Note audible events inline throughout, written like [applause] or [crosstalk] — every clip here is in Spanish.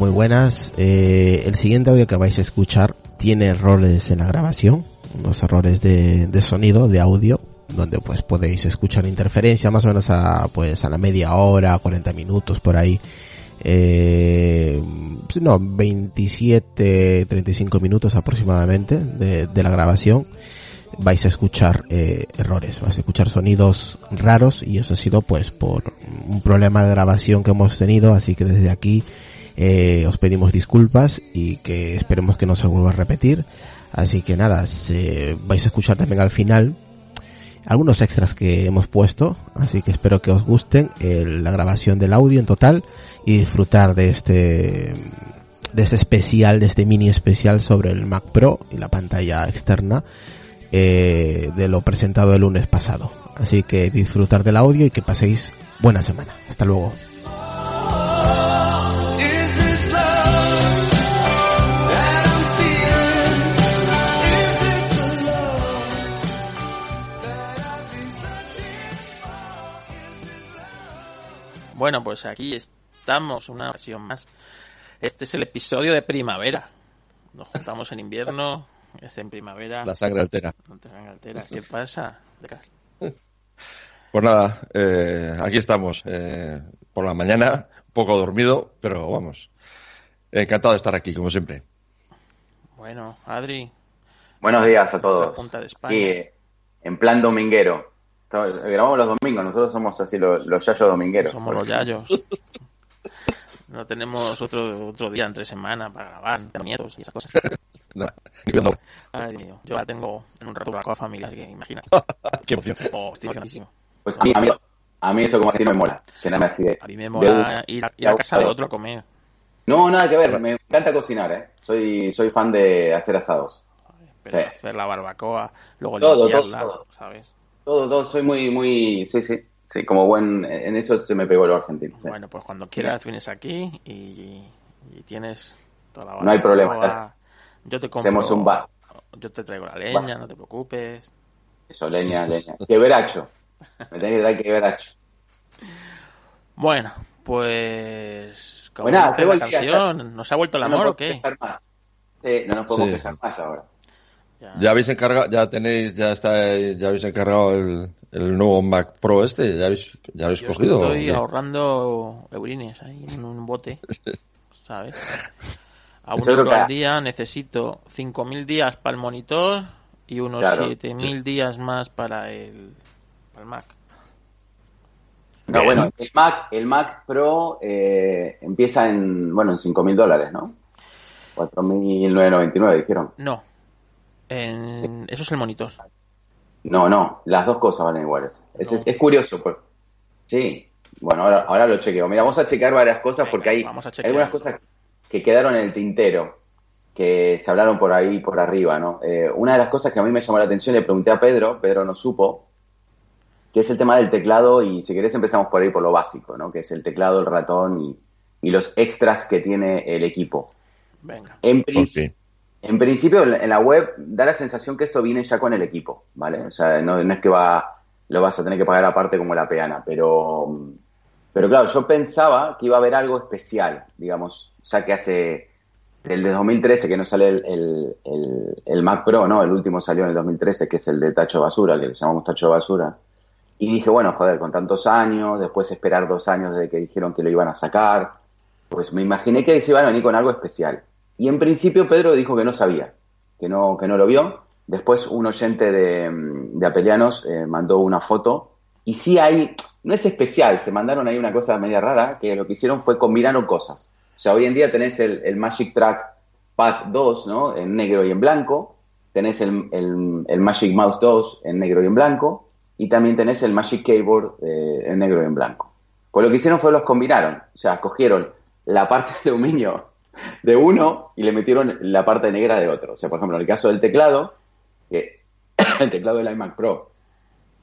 muy buenas. Eh, el siguiente audio que vais a escuchar tiene errores en la grabación, unos errores de, de sonido, de audio, donde pues podéis escuchar interferencia más o menos a pues a la media hora, 40 minutos por ahí. Eh, no, 27, 35 minutos aproximadamente de, de la grabación vais a escuchar eh, errores, vais a escuchar sonidos raros y eso ha sido pues por un problema de grabación que hemos tenido, así que desde aquí eh, os pedimos disculpas y que esperemos que no se vuelva a repetir. Así que nada, se, vais a escuchar también al final algunos extras que hemos puesto, así que espero que os gusten la grabación del audio en total y disfrutar de este de este especial, de este mini especial sobre el Mac Pro y la pantalla externa eh, de lo presentado el lunes pasado. Así que disfrutar del audio y que paséis buena semana. Hasta luego. Bueno, pues aquí estamos, una versión más. Este es el episodio de primavera. Nos juntamos en invierno, es en primavera. La sangre altera. La sangre altera. ¿Qué pasa? [laughs] Pues nada, eh, aquí estamos. Eh, por la mañana, un poco dormido, pero vamos. Encantado de estar aquí, como siempre. Bueno, Adri. Buenos días a todos. Y en plan dominguero. Grabamos los domingos, nosotros somos así los, los yayos domingueros. Somos los yayos. [laughs] no tenemos otro, otro día entre semana para grabar, nietos y esas cosas. [laughs] Ay, Dios mío. Yo la tengo en un rato la familia, así que imagina. [laughs] Qué emoción. Oh, estoy emocionadísimo. Pues a mí, a mí, a mí eso como que no me mola. Llenarme así de, a mí me mola ir, a, ir a casa de otro a comer. No, nada que ver. Me encanta cocinar, ¿eh? Soy, soy fan de hacer asados. Pero sí. hacer la barbacoa, luego todo, limpiarla, todo, todo. ¿sabes? Todo, todo. Soy muy, muy... Sí, sí. Sí, como buen... En eso se me pegó lo argentino. Sí. Bueno, pues cuando quieras vienes aquí y, y tienes toda la barbacoa. No hay problema. Yo te compro... Hacemos un bar. Yo te traigo la leña, no te preocupes. Eso, leña, leña. Quebracho. Me tenés que traer quebracho. Bueno, pues... Como bueno, dice la canción, ¿nos ha vuelto el amor no o qué? Más. Sí, no nos podemos sí. quejar más ahora. Ya. ya. habéis encargado, ya tenéis, ya está, ya habéis encargado el, el nuevo Mac Pro este, ya habéis, ya habéis Yo cogido. Estoy ahorrando eurines ahí en un bote, [laughs] ¿sabes? A un euro al día necesito 5.000 días para el monitor y unos Claro. 7.000 días más para el, para el Mac. No, bueno, el Mac, el Mac Pro eh, empieza en, bueno, en 5.000 dólares, ¿no? 4.999 dijeron. No, en... eso es el monitor. No, no, las dos cosas valen iguales. Es, es, es curioso, pues. Sí, bueno, ahora, ahora lo chequeo. Mira, vamos a chequear varias cosas Venga, porque hay, vamos a hay chequear. algunas cosas que quedaron en el tintero, que se hablaron por ahí, por arriba, ¿no? Eh, una de las cosas que a mí me llamó la atención, le pregunté a Pedro, Pedro no supo, que es el tema del teclado y si querés empezamos por ahí por lo básico, ¿no? Que es el teclado, el ratón y, y los extras que tiene el equipo. Venga. En, Por prin- fin. En principio, en la- web da la sensación que esto viene ya con el equipo, ¿vale? O sea, no, es que va, lo vas a tener que pagar aparte como la peana, pero, pero claro, yo pensaba que iba a haber algo especial, digamos, ya que hace, el de 2013 que no sale el, el, Mac Pro, ¿no? El último salió en el 2013, que es el de tacho basura, que le llamamos tacho basura. Y dije, bueno, joder, con tantos años, después esperar dos años desde que dijeron que lo iban a sacar, pues me imaginé que se iban a venir con algo especial. Y en principio Pedro dijo que no sabía, que no, que no lo vio. Después un oyente de, de Apelianos eh, mandó una foto. Y sí hay, no es especial, se mandaron ahí una cosa media rara, que lo que hicieron fue combinaron cosas. O sea, hoy en día tenés el, Magic Track Pad 2, ¿no? En negro y en blanco. Tenés el, el, el Magic Mouse 2 en negro y en blanco. Y también tenés el Magic Keyboard eh, en negro y en blanco. Pues lo que hicieron fue los combinaron. O sea, cogieron la parte de aluminio de uno y le metieron la parte negra de otro. O sea, por ejemplo, en el caso del teclado, que [coughs] el teclado del iMac Pro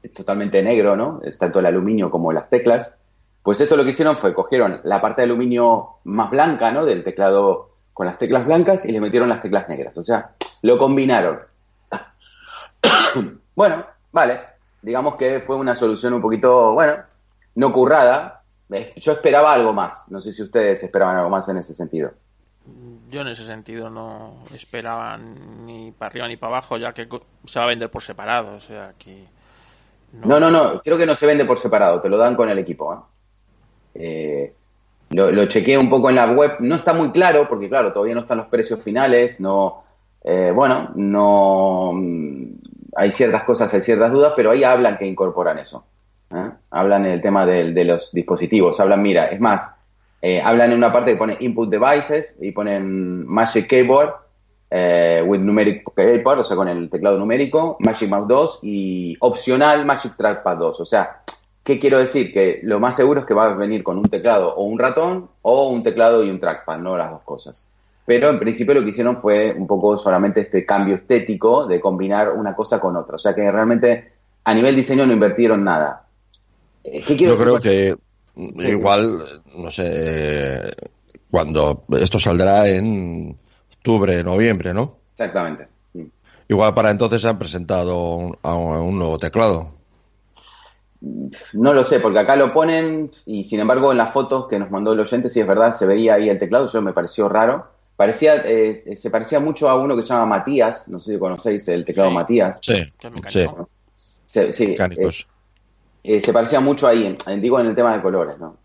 es totalmente negro, ¿no? Es tanto el aluminio como las teclas. Pues esto lo que hicieron fue cogieron la parte de aluminio más blanca, ¿no? Del teclado con las teclas blancas y le metieron las teclas negras. O sea, lo combinaron. [coughs] bueno, vale. Digamos que fue una solución un poquito, bueno, no currada. Eh, Yo esperaba algo más. No sé si ustedes esperaban algo más en ese sentido. Yo en ese sentido no esperaba ni para arriba ni para abajo, ya que se va a vender por separado. O sea que. No, no, no, creo que no se vende por separado, te lo dan con el equipo. ¿eh? Eh, lo, chequeé un poco en la web, no está muy claro, porque claro, todavía no están los precios finales, no. Eh, bueno, no. Hay ciertas cosas, hay ciertas dudas, pero ahí hablan que incorporan eso. ¿eh? Hablan en el tema de, de los dispositivos, hablan, mira, es más, eh, hablan en una parte que pone input devices y ponen Magic Keyboard eh, with numeric keyboard, o sea, con el teclado numérico, Magic Mouse 2 y opcional Magic Trackpad 2. O sea, ¿qué quiero decir? Que lo más seguro es que va a venir con un teclado o un ratón o un teclado y un trackpad, no las dos cosas. Pero en principio lo que hicieron fue un poco solamente este cambio estético de combinar una cosa con otra. O sea que realmente a nivel diseño no invirtieron nada. Eh, ¿Qué quiero Yo creo que Igual, no sé, cuando esto saldrá en octubre, noviembre, ¿no? Exactamente. Igual para entonces se han presentado un, a un nuevo teclado. No lo sé, porque acá lo ponen y sin embargo en las fotos que nos mandó el oyente, si es verdad, se veía ahí el teclado, eso me pareció raro. Parecía, eh, se parecía mucho a uno que se llama Matías, no sé si conocéis el teclado Matías. Sí, sí. sí, Mecánicos. Eh, se parecía mucho ahí, en, digo, en el tema de colores, ¿no?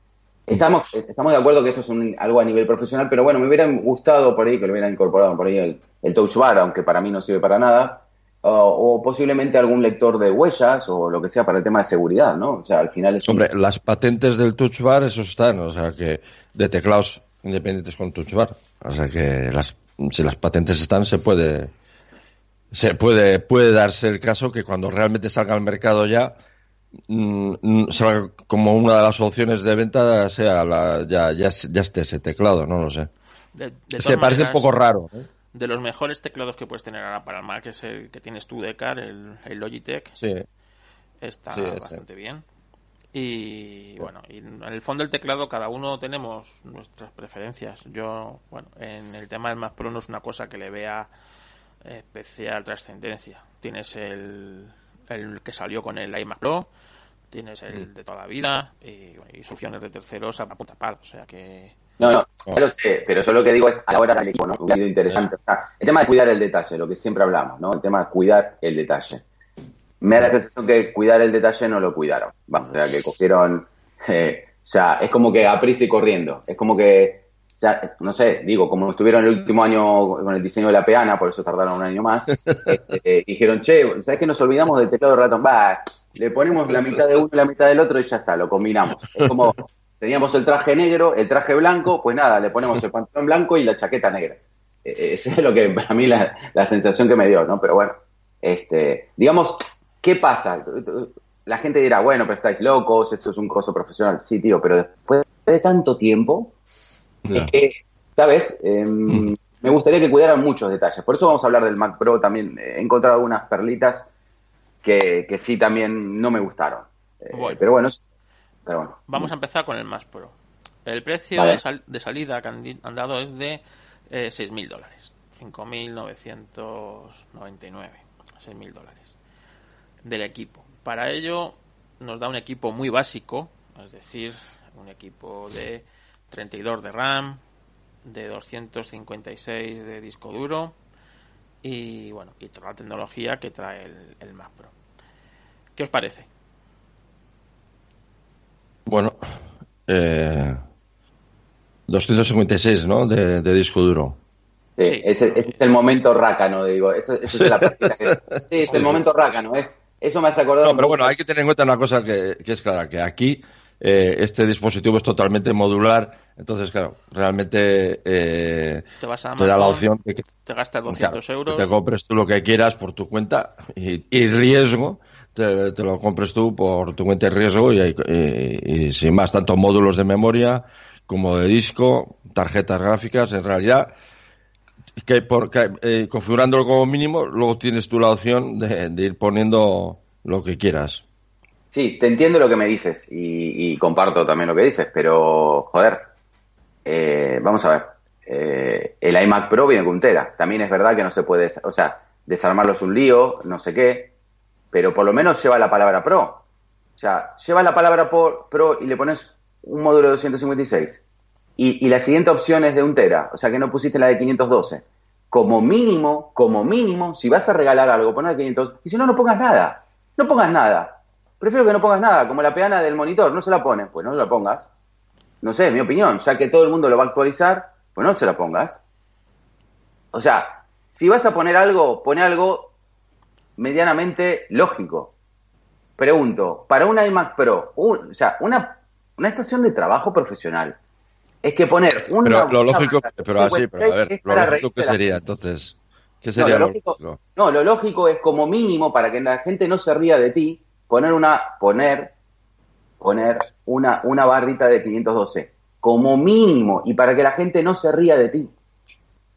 Estamos, estamos de acuerdo que esto es un, algo a nivel profesional, pero bueno, me hubiera gustado por ahí que lo hubieran incorporado por ahí el, el touch bar, aunque para mí no sirve para nada, o, posiblemente algún lector de huellas o lo que sea para el tema de seguridad, ¿no? O sea, al final es... Hombre, las patentes del touch bar, eso están, o sea, que de teclados independientes con touch bar, o sea, que las, si las patentes están, se puede... Se puede, puede darse el caso que cuando realmente salga al mercado ya, Mm, mm, como una de las opciones de venta sea la, ya, ya, ya esté ese teclado, no lo sé. es que parece un poco raro. ¿eh? De los mejores teclados que puedes tener ahora para el Mac es el que tienes tú, Decar, el, el Logitech. Sí. Está bastante bien. Y bueno, y en el fondo del teclado cada uno tenemos nuestras preferencias. Yo, bueno, en el tema del Mac Pro no es una cosa que le vea especial trascendencia. Tienes el, el que salió con el iMac Pro, tienes el mm. de toda la vida y, y succiones de terceros a punta pala, o sea que... No, no, ya lo sé, pero yo lo que digo es a la hora del equipo, ¿no? Un interesante. el tema de cuidar el detalle, lo que siempre hablamos, ¿no? El tema de cuidar el detalle. Me da la sensación que cuidar el detalle no lo cuidaron. Vamos, o sea, que cogieron... [laughs] Eh, o sea, es como que a prisa y corriendo. Es como que no sé, digo, como estuvieron el último año con el diseño de la peana, por eso tardaron un año más, [laughs] este, dijeron, che, ¿sabes que nos olvidamos del teclado de ratón? Va, le ponemos la mitad de uno y la mitad del otro y ya está, lo combinamos. Es como, teníamos el traje negro, el traje blanco, pues nada, le ponemos el pantalón blanco y la chaqueta negra. E, e, esa es lo que para mí la, la sensación que me dio, ¿no? Pero bueno, este, digamos, ¿qué pasa? La gente dirá, bueno, pero estáis locos, esto es un coso profesional. Sí, tío, pero después de tanto tiempo, ¿sabes? Em, mm. Me gustaría que cuidaran muchos detalles. Por eso vamos a hablar del Mac Pro también. He encontrado algunas perlitas que, que sí también no me gustaron. Eh, pero, bueno, pero bueno. Vamos a empezar con el Mac Pro. El precio de, salida que han, dado es de eh, 6.000 dólares. 5.999. 6.000 dólares. Del equipo. Para ello nos da un equipo muy básico. Es decir, un equipo de 32 de RAM, de 256 de disco duro y bueno, y toda la tecnología que trae el, Mac Pro. ¿Qué os parece? Bueno, eh, 256, ¿no? De, disco duro. Sí, Ese, es el momento rácano, digo. Eso, es la [laughs] sí, es el momento rácano. Es, eso me hace acordar. No, pero bueno, hay que tener en cuenta una cosa que, que es clara, que aquí eh, este dispositivo es totalmente modular, entonces, claro, realmente eh, te, vas da la opción de que te gastas 200 euros. te compres tú lo que quieras por tu cuenta y, riesgo. Te, lo compres tú por tu cuenta y riesgo y, sin más, tanto módulos de memoria como de disco, tarjetas gráficas, en realidad que, por, eh, configurándolo como mínimo, luego tienes tú la opción de, ir poniendo lo que quieras. Sí, te entiendo lo que me dices y, comparto también lo que dices, pero joder, eh, vamos a ver. Eh, el iMac Pro viene con Tera. También es verdad que no se puede, o sea, desarmarlo es un lío, no sé qué, pero por lo menos lleva la palabra Pro. O sea, lleva la palabra Pro y le pones un módulo de 256. y, la siguiente opción es de un tera, o sea que no pusiste la de 512. Como mínimo, como mínimo, si vas a regalar algo, poner 500, y si no, no pongas nada. No pongas nada. Prefiero que no pongas nada, como la peana del monitor, no se la pones, pues no la pongas. No sé, mi opinión, ya que todo el mundo lo va a actualizar, pues no se la pongas. O sea, si vas a poner algo, pone algo medianamente lógico. Pregunto, para una iMac Pro, o sea, una, una estación de trabajo profesional, es que poner una... Pero lo lógico, pero así, pero a ver, lo lógico que sería entonces... ¿Qué sería no, lo, lógico, No, lo lógico es como mínimo para que la gente no se ría de ti, poner una, poner, poner una, una barrita de 512, como mínimo, y para que la gente no se ría de ti.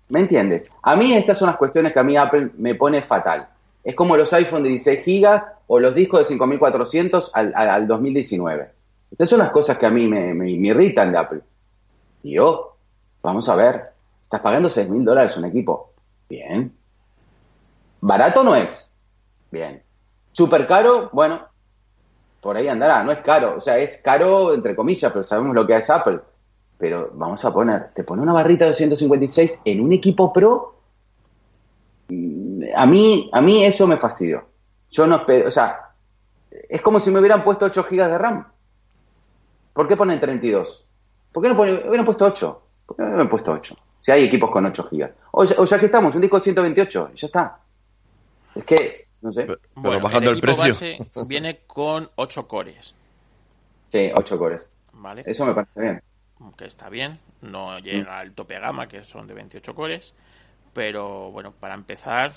¿Me entiendes? A mí estas son las cuestiones que a mí Apple me pone fatal. Es como los iPhone de 16 gigas o los discos de 5400 al, al, 2019. Estas son las cosas que a mí me, me, irritan de Apple. Tío, vamos a ver, estás pagando 6 mil dólares un equipo. Bien. Barato no es. Bien. Súper caro, bueno, por ahí andará. No es caro, o sea, es caro entre comillas, pero sabemos lo que es Apple. Pero vamos a poner, te pone una barrita de 256 en un equipo pro. Mm, a mí, a mí eso me fastidió. Yo no espero, o sea, es como si me hubieran puesto 8 GB de RAM. ¿Por qué ponen 32? ¿Por qué no ponen, hubieran puesto 8? ¿Por qué no hubieran puesto 8? Si hay equipos con 8 GB. O, ya que estamos, un disco de 128, ya está. Es que, no sé. Pero, bajando el, precio. [laughs] viene con 8 cores. Sí, 8 cores. Vale. Eso me parece bien que está bien, no llega al tope gama, que son de 28 cores, pero bueno, para empezar,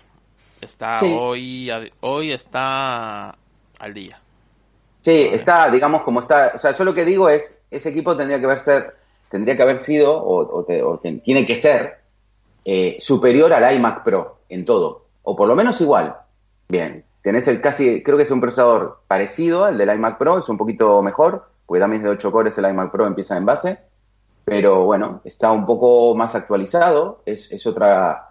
está hoy, hoy está al día. Sí, está, digamos, como está, o sea, yo lo que digo es, ese equipo tendría que haber ser, tendría que haber sido, o, tiene que ser, eh, superior al iMac Pro en todo, o por lo menos igual. Bien, tenés el casi, creo que es un procesador parecido al del iMac Pro, es un poquito mejor, porque también es de 8 cores, el iMac Pro empieza en base, pero bueno, está un poco más actualizado, es, es otra,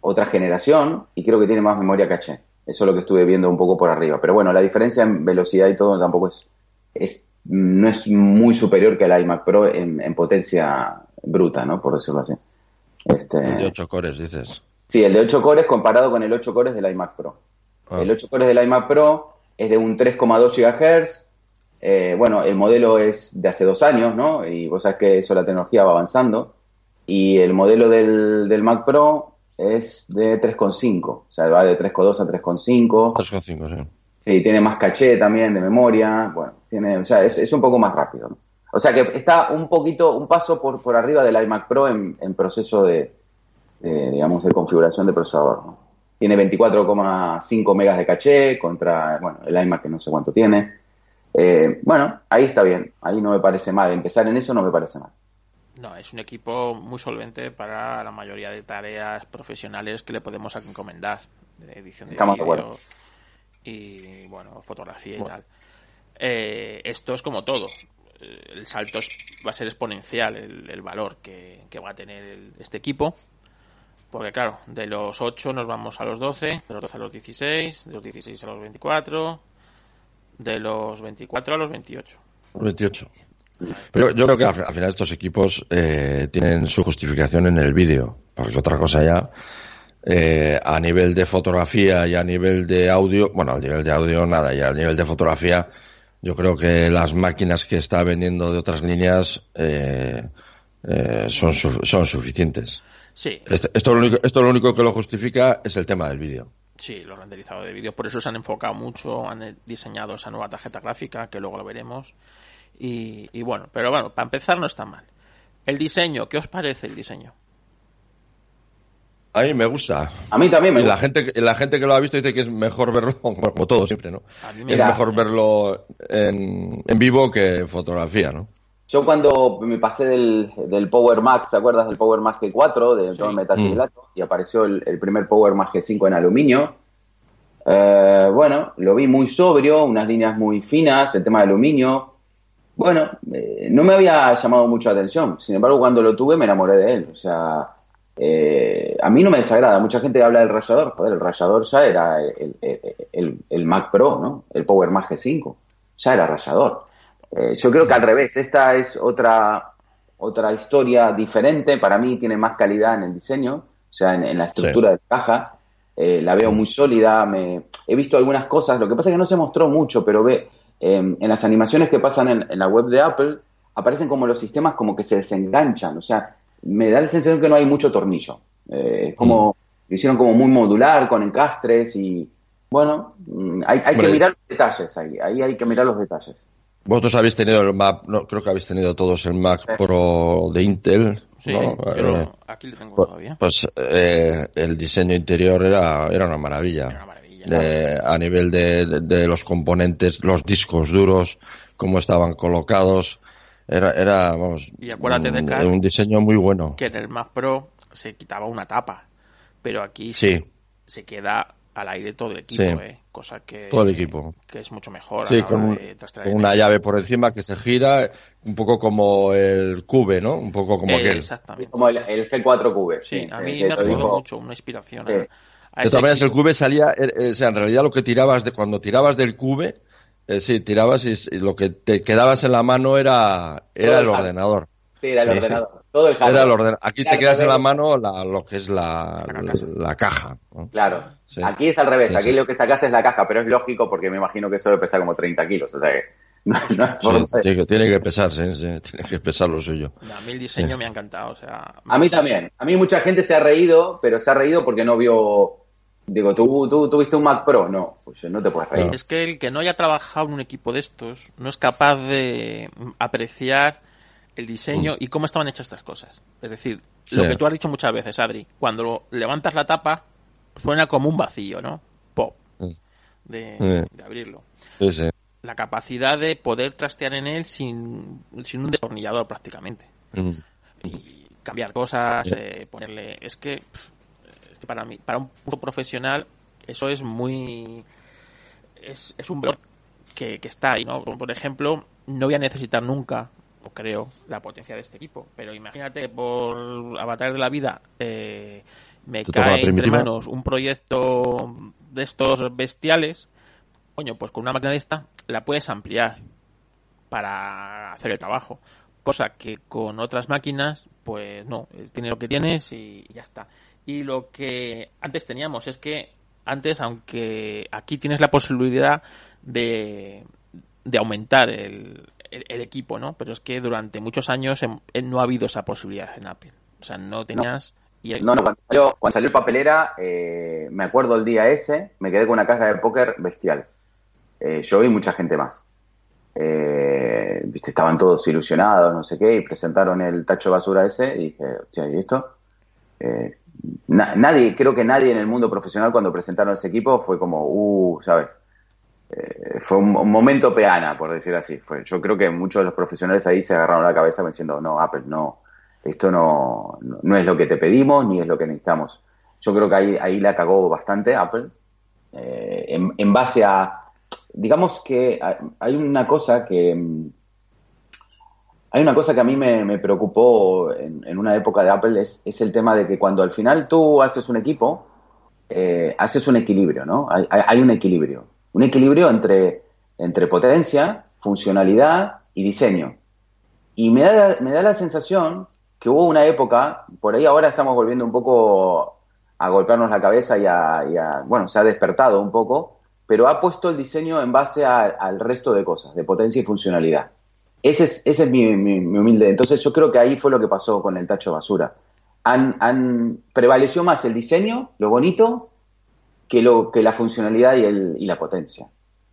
otra generación y creo que tiene más memoria caché. Eso es lo que estuve viendo un poco por arriba. Pero bueno, la diferencia en velocidad y todo tampoco es, es no es muy superior que el iMac Pro en, potencia bruta, ¿no? Por decirlo así. Este... El de 8 cores, dices. Sí, el de 8 cores comparado con el 8 cores del iMac Pro. Ah. El 8 cores del iMac Pro es de un 3,2 GHz, eh, bueno, el modelo es de hace dos años, ¿no? Y vos sabés que eso, la tecnología va avanzando. Y el modelo del, Mac Pro es de 3,5. O sea, va de 3,2 a 3,5. 3,5, sí. Sí, tiene más caché también de memoria. Bueno, tiene, o sea, es, un poco más rápido, ¿no? O sea que está un poquito, un paso por, por arriba del iMac Pro en, proceso de, digamos, de configuración de procesador, ¿no? Tiene 24,5 megas de caché contra, bueno, el iMac que no sé cuánto tiene. Eh, bueno, ahí está bien, ahí no me parece mal, empezar en eso no me parece mal. No, es un equipo muy solvente para la mayoría de tareas profesionales que le podemos encomendar, de edición de vídeo y bueno, fotografía y tal. Eh, esto es como todo. El salto va a ser exponencial el, valor que, va a tener este equipo. Porque claro, de los 8 nos vamos a los 12, de los 12 a los 16, de los 16 a los 24, de los 24 a los 28. 28. Pero yo creo que al, final estos equipos eh, tienen su justificación en el vídeo, porque otra cosa ya, eh, a nivel de fotografía y a nivel de audio, bueno, al nivel de audio nada, y a nivel de fotografía, yo creo que las máquinas que está vendiendo de otras líneas eh, son, son suficientes. Sí. Esto, esto, lo único, esto lo único que lo justifica es el tema del vídeo. Sí, lo renderizado de vídeo. Por eso se han enfocado mucho, han diseñado esa nueva tarjeta gráfica, que luego lo veremos. Y, bueno, pero bueno, para empezar no está mal. El diseño, ¿qué os parece el diseño? A mí me gusta. A mí también me gusta. La gente, la gente que lo ha visto dice que es mejor verlo, [laughs] como todo siempre, ¿no? es mejor verlo en, en, vivo que en fotografía, ¿no? Yo cuando me pasé del, del Power Max, ¿te acuerdas del Power Max G4 de todo metal mm. Y apareció el, primer Power Max G5 en aluminio. Eh, bueno, lo vi muy sobrio, unas líneas muy finas, el tema de aluminio. Bueno, eh, no me había llamado mucho la atención. Sin embargo, cuando lo tuve me enamoré de él. O sea, eh, a mí no me desagrada. Mucha gente habla del rayador. Joder, el rayador ya era el, el, el Mac Pro, ¿no? El Power Max G5. Ya era rayador. Eh, yo creo que al revés, esta es otra, otra historia diferente. Para mí tiene más calidad en el diseño, o sea, en, la estructura de caja. Eh, la veo muy sólida. Me, he visto algunas cosas. Lo que pasa es que no se mostró mucho, pero ve em, en las animaciones que pasan en, la web de Apple aparecen como los sistemas como que se desenganchan. O sea, me da la sensación que no hay mucho tornillo. Eh, es como lo hicieron como muy modular con encastres y bueno, mm, hay, hay que mirar los detalles ahí. Ahí hay que mirar los detalles. Vosotros habéis tenido el Mac, no, creo que habéis tenido todos el Mac Pro de Intel. Sí, pero eh, aquí lo tengo pues, todavía. Pues eh, el diseño interior era, era una maravilla. Era una maravilla. a nivel de, de, los componentes, los discos duros, cómo estaban colocados. Era, era vamos, y acuérdate de un, un diseño muy bueno. Que en el Mac Pro se quitaba una tapa, pero aquí sí. se queda al aire todo el equipo, ¿eh? cosa que, todo el equipo. que es mucho mejor. Sí, con, una llave por encima que se gira, un poco como el Cube, ¿no? Un poco como aquel. Exactamente. Como el, G4 Cube. Sí, a mí me recordó mucho, una inspiración. A, de todas maneras, el Cube salía, eh, eh, o sea, en realidad lo que tirabas, de cuando tirabas del Cube, eh, sí, tirabas y, lo que te quedabas en la mano era, era el ordenador. Sí, era el ordenador. Todo el Era el Aquí te quedas en la mano lo que es la, la, caja. Claro. Aquí es al revés. Aquí lo que sacas es la caja, pero es lógico porque me imagino que eso debe pesar como 30 kilos. O sea que [laughs] no, tiene, que, pesar, sí, tiene que pesar lo suyo. A mí el diseño me ha encantado. O sea, a mí también. A mí mucha gente se ha reído, pero se ha reído porque no vio Digo, ¿tú, tú tuviste un Mac Pro? No, pues no te puedes reír. Es que el que no haya trabajado en un equipo de estos no es capaz de apreciar el diseño mm. y cómo estaban hechas estas cosas. Es decir, lo que tú has dicho muchas veces, Adri, cuando levantas la tapa suena como un vacío, ¿no? Pop. Mm. De, abrirlo. La capacidad de poder trastear en él sin, sin un destornillador prácticamente. Mm. Y cambiar cosas, eh, ponerle... Es que, para mí, para un profesional, eso es muy... Es, es un valor que, que está ahí, ¿no? Por ejemplo, no voy a necesitar nunca creo, la potencia de este equipo. Pero imagínate por avatar de la vida eh, me cae entre manos un proyecto de estos bestiales, coño, pues con una máquina de esta la puedes ampliar para hacer el trabajo. Cosa que con otras máquinas, pues no, tiene lo que tienes y ya está. Y lo que antes teníamos es que antes, aunque aquí tienes la posibilidad de, de aumentar el, el, equipo, ¿no? Pero es que durante muchos años no ha habido esa posibilidad en Apple. O sea, no tenías... No, no, cuando salió, cuando salió papelera, eh, me acuerdo el día ese, me quedé con una caja de póker bestial. Eh, yo y mucha gente más. Eh, estaban todos ilusionados, no sé qué, y presentaron el tacho de basura ese, y dije, hostia, ¿y esto? nadie, creo que nadie en el mundo profesional cuando presentaron ese equipo fue como, uh, ¿sabes? Eh, fue un, momento peana, por decir así. Fue, yo creo que muchos de los profesionales ahí se agarraron la cabeza diciendo, no, Apple, no, esto no, no, es lo que te pedimos ni es lo que necesitamos. Yo creo que ahí, ahí la cagó bastante Apple, eh, en, base a, digamos que hay una cosa que... Hay una cosa que a mí me, preocupó en, una época de Apple, es, es, el tema de que cuando al final tú haces un equipo, eh, haces un equilibrio, ¿no? Hay un equilibrio un equilibrio entre, entre potencia, funcionalidad y diseño. Y me da, me da la sensación que hubo una época, por ahí ahora estamos volviendo un poco a golpearnos la cabeza y a, bueno, se ha despertado un poco, pero ha puesto el diseño en base al resto de cosas, de potencia y funcionalidad. Ese es, ese es mi, humilde. Entonces yo creo que ahí fue lo que pasó con el tacho basura. Han, han prevaleció más el diseño, lo bonito, que, lo, que la funcionalidad y, el, y la potencia.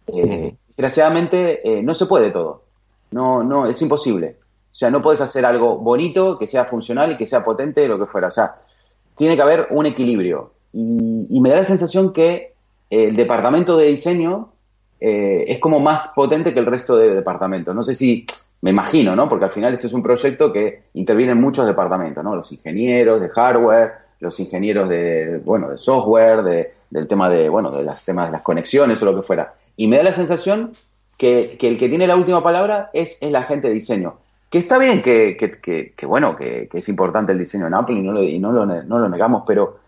Eh, desgraciadamente eh, no se puede todo. No, no, es imposible. O sea, no puedes hacer algo bonito, que sea funcional y que sea potente, lo que fuera. O sea, tiene que haber un equilibrio. Y, me da la sensación que el departamento de diseño eh, es como más potente que el resto de departamentos. No sé si, me imagino, ¿no? Porque al final esto es un proyecto que interviene en muchos departamentos, ¿no? Los ingenieros de hardware, los ingenieros de, bueno, de software, de, del tema de, bueno, de los temas de las conexiones o lo que fuera. Y me da la sensación que, el que tiene la última palabra es, es la gente de diseño. Que está bien que, que, bueno, que, es importante el diseño en Apple y no lo, y no lo, no lo negamos, pero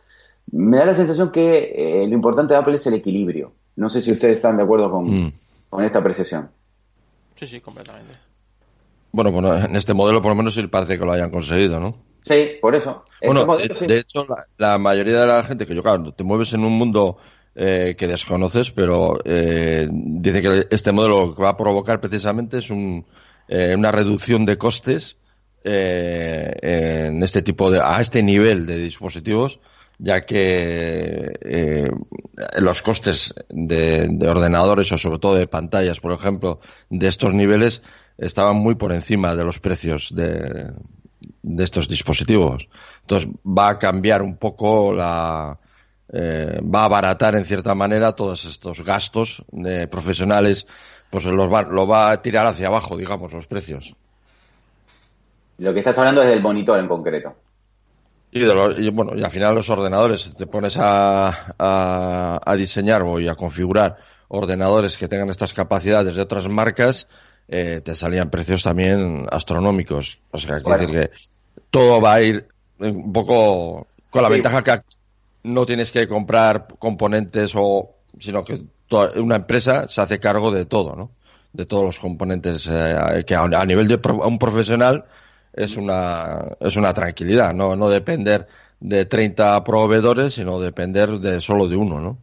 me da la sensación que eh, lo importante de Apple es el equilibrio. No sé si ustedes están de acuerdo con, mm. con esta apreciación. Sí, sí, completamente. Bueno, bueno, en este modelo por lo menos sí parece que lo hayan conseguido, ¿no? Sí, por eso. Bueno, de, hecho, la, mayoría de la gente que yo, claro, te mueves en un mundo eh, que desconoces, pero eh, dice que este modelo que va a provocar precisamente es un, eh, una reducción de costes en este tipo de, a este nivel de dispositivos, ya que los costes de, de ordenadores o sobre todo de pantallas, por ejemplo, de estos niveles estaban muy por encima de los precios de, de estos dispositivos. Entonces va a cambiar un poco la, eh, va a abaratar en cierta manera todos estos gastos de profesionales, pues los va, lo va a tirar hacia abajo, digamos, los precios. Lo que estás hablando es del monitor en concreto. Y, de bueno, y al final los ordenadores, te pones a, a, a diseñar o a configurar ordenadores que tengan estas capacidades de otras marcas, eh, te salían precios también astronómicos. O sea, quiero decir que todo va a ir un poco con la ventaja que no tienes que comprar componentes o sino que una empresa se hace cargo de todo, ¿no? De todos los componentes eh, que a, nivel de un profesional es una es una tranquilidad, no no depender de 30 proveedores, sino depender de solo de uno, ¿no?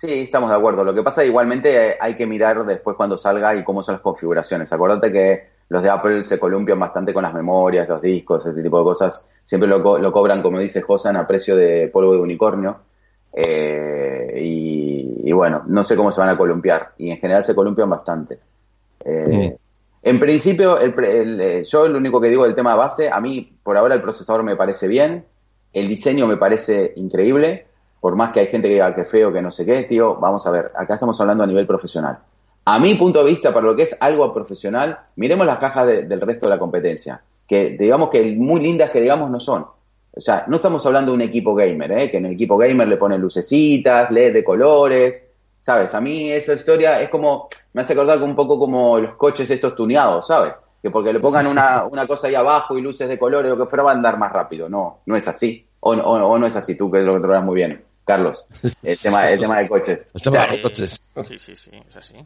Sí, estamos de acuerdo. Lo que pasa igualmente hay que mirar después cuando salga y cómo son las configuraciones. Acuérdate que los de Apple se columpian bastante con las memorias, los discos, ese tipo de cosas. Siempre lo, cobran, como dice Josan, a precio de polvo de unicornio. Eh, y, bueno, no sé cómo se van a columpiar. Y en general se columpian bastante. Eh, en principio, eh, yo lo único que digo del tema base, a mí por ahora el procesador me parece bien, el diseño me parece increíble por más que hay gente que diga que feo, que no sé qué, tío, vamos a ver, acá estamos hablando a nivel profesional. A mi punto de vista, para lo que es algo profesional, miremos las cajas del resto de la competencia, que digamos que muy lindas que digamos no son. O sea, no estamos hablando de un equipo gamer, ¿eh? que en el equipo gamer le ponen lucecitas, LED de colores, ¿sabes? A mí esa historia es como, me hace acordar un poco como los coches estos tuneados, ¿sabes? Que porque le pongan una, [laughs] una cosa ahí abajo y luces de colores o lo que fuera va a andar más rápido. No, no es así. O, o, no es así, tú que lo controlas muy bien. Carlos, el tema, el tema de coches. El tema de coches. Sí, sí, sí, es así.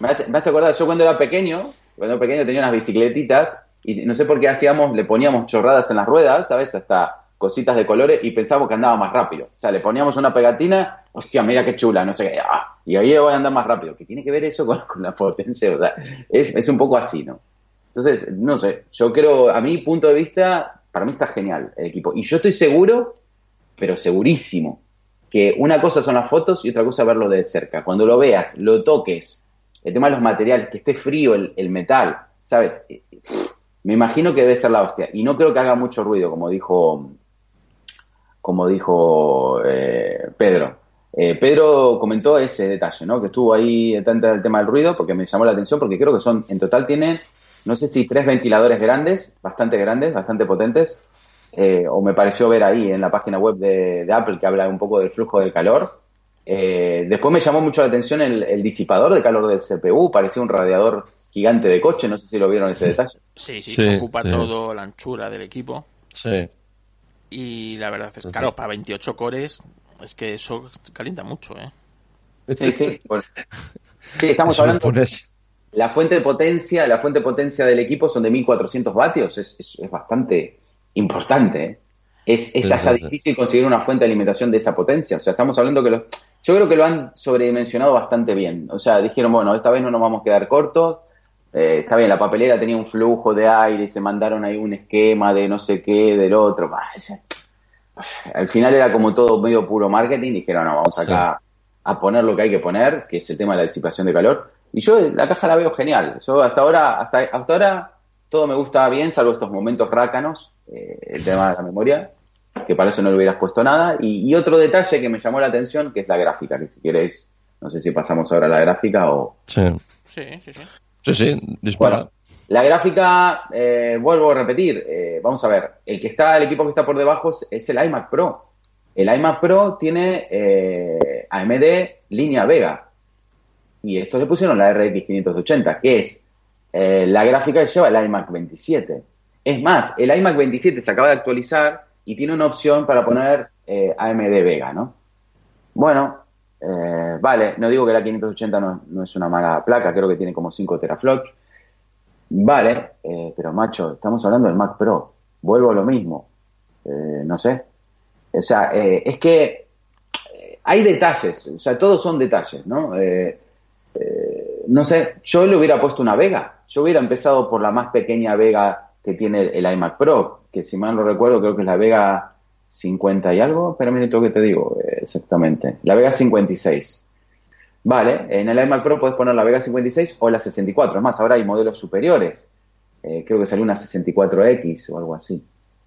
Me hace, me hace acordar, yo cuando era pequeño, cuando era pequeño tenía unas bicicletitas y no sé por qué hacíamos, le poníamos chorradas en las ruedas, ¿sabes? Hasta cositas de colores y pensábamos que andaba más rápido. O sea, le poníamos una pegatina, hostia, mira qué chula, no sé qué, ah, y ahí voy a andar más rápido. ¿Qué tiene que ver eso con, la potencia? O sea, es, es un poco así, ¿no? Entonces, no sé, yo creo, a mi punto de vista, para mí está genial el equipo. Y yo estoy seguro, pero segurísimo, que una cosa son las fotos y otra cosa verlo de cerca. Cuando lo veas, lo toques, el tema de los materiales, que esté frío el, metal, ¿sabes? Me imagino que debe ser la hostia. Y no creo que haga mucho ruido, como dijo, como dijo eh, Pedro. Eh, Pedro comentó ese detalle, ¿no? Que estuvo ahí tanto el tema del ruido, porque me llamó la atención, porque creo que son, en total tienen, no sé si tres ventiladores grandes, bastante grandes, bastante potentes, eh, o me pareció ver ahí en la página web de, Apple que habla un poco del flujo del calor. Eh, después me llamó mucho la atención el, disipador de calor del CPU, parecía un radiador gigante de coche, no sé si lo vieron ese detalle. Sí, sí, ocupa todo la anchura del equipo. Sí. Y la verdad es, claro, para 28 cores, es que eso calienta mucho, ¿eh? Sí, sí. sí, estamos hablando. La fuente de potencia, la fuente de potencia del equipo son de 1400 vatios, es, es bastante importante. Es, es hasta difícil conseguir una fuente de alimentación de esa potencia. O sea, estamos hablando que lo, yo creo que lo han sobredimensionado bastante bien. O sea, dijeron, bueno, esta vez no nos vamos a quedar cortos. Eh, está bien, la papelera tenía un flujo de aire y se mandaron ahí un esquema de no sé qué, del otro. al final era como todo medio puro marketing. Dijeron, no, vamos acá a poner lo que hay que poner, que es el tema de la disipación de calor. Y yo la caja la veo genial. Yo hasta ahora, hasta, hasta ahora todo me gusta bien, salvo estos momentos rácanos, eh, el tema de la memoria, que para eso no le hubieras puesto nada. Y, otro detalle que me llamó la atención, que es la gráfica, que si queréis, no sé si pasamos ahora a la gráfica o... Sí, sí, sí. Sí, sí, dispara. la gráfica, eh, vuelvo a repetir, eh, vamos a ver, el que está, el equipo que está por debajo es, el iMac Pro. El iMac Pro tiene AMD línea Vega. Y esto le pusieron la RX 580, que es eh, la gráfica que lleva el iMac 27. Es más, el iMac 27 se acaba de actualizar y tiene una opción para poner eh, AMD Vega, ¿no? Bueno, eh, vale, no digo que la 580 no, es una mala placa, creo que tiene como 5 teraflops. Vale, eh, pero macho, estamos hablando del Mac Pro. Vuelvo a lo mismo. No sé. O sea, es que hay detalles, o sea, todos son detalles, ¿no? no sé, yo le hubiera puesto una Vega. Yo hubiera empezado por la más pequeña Vega que tiene el iMac Pro, que si mal no recuerdo creo que es la Vega 50 y algo. Espera un minuto que te digo exactamente. La Vega 56. Vale, en el iMac Pro puedes poner la Vega 56 o la 64. Es más, ahora hay modelos superiores. Eh, creo que salió una 64X o algo así.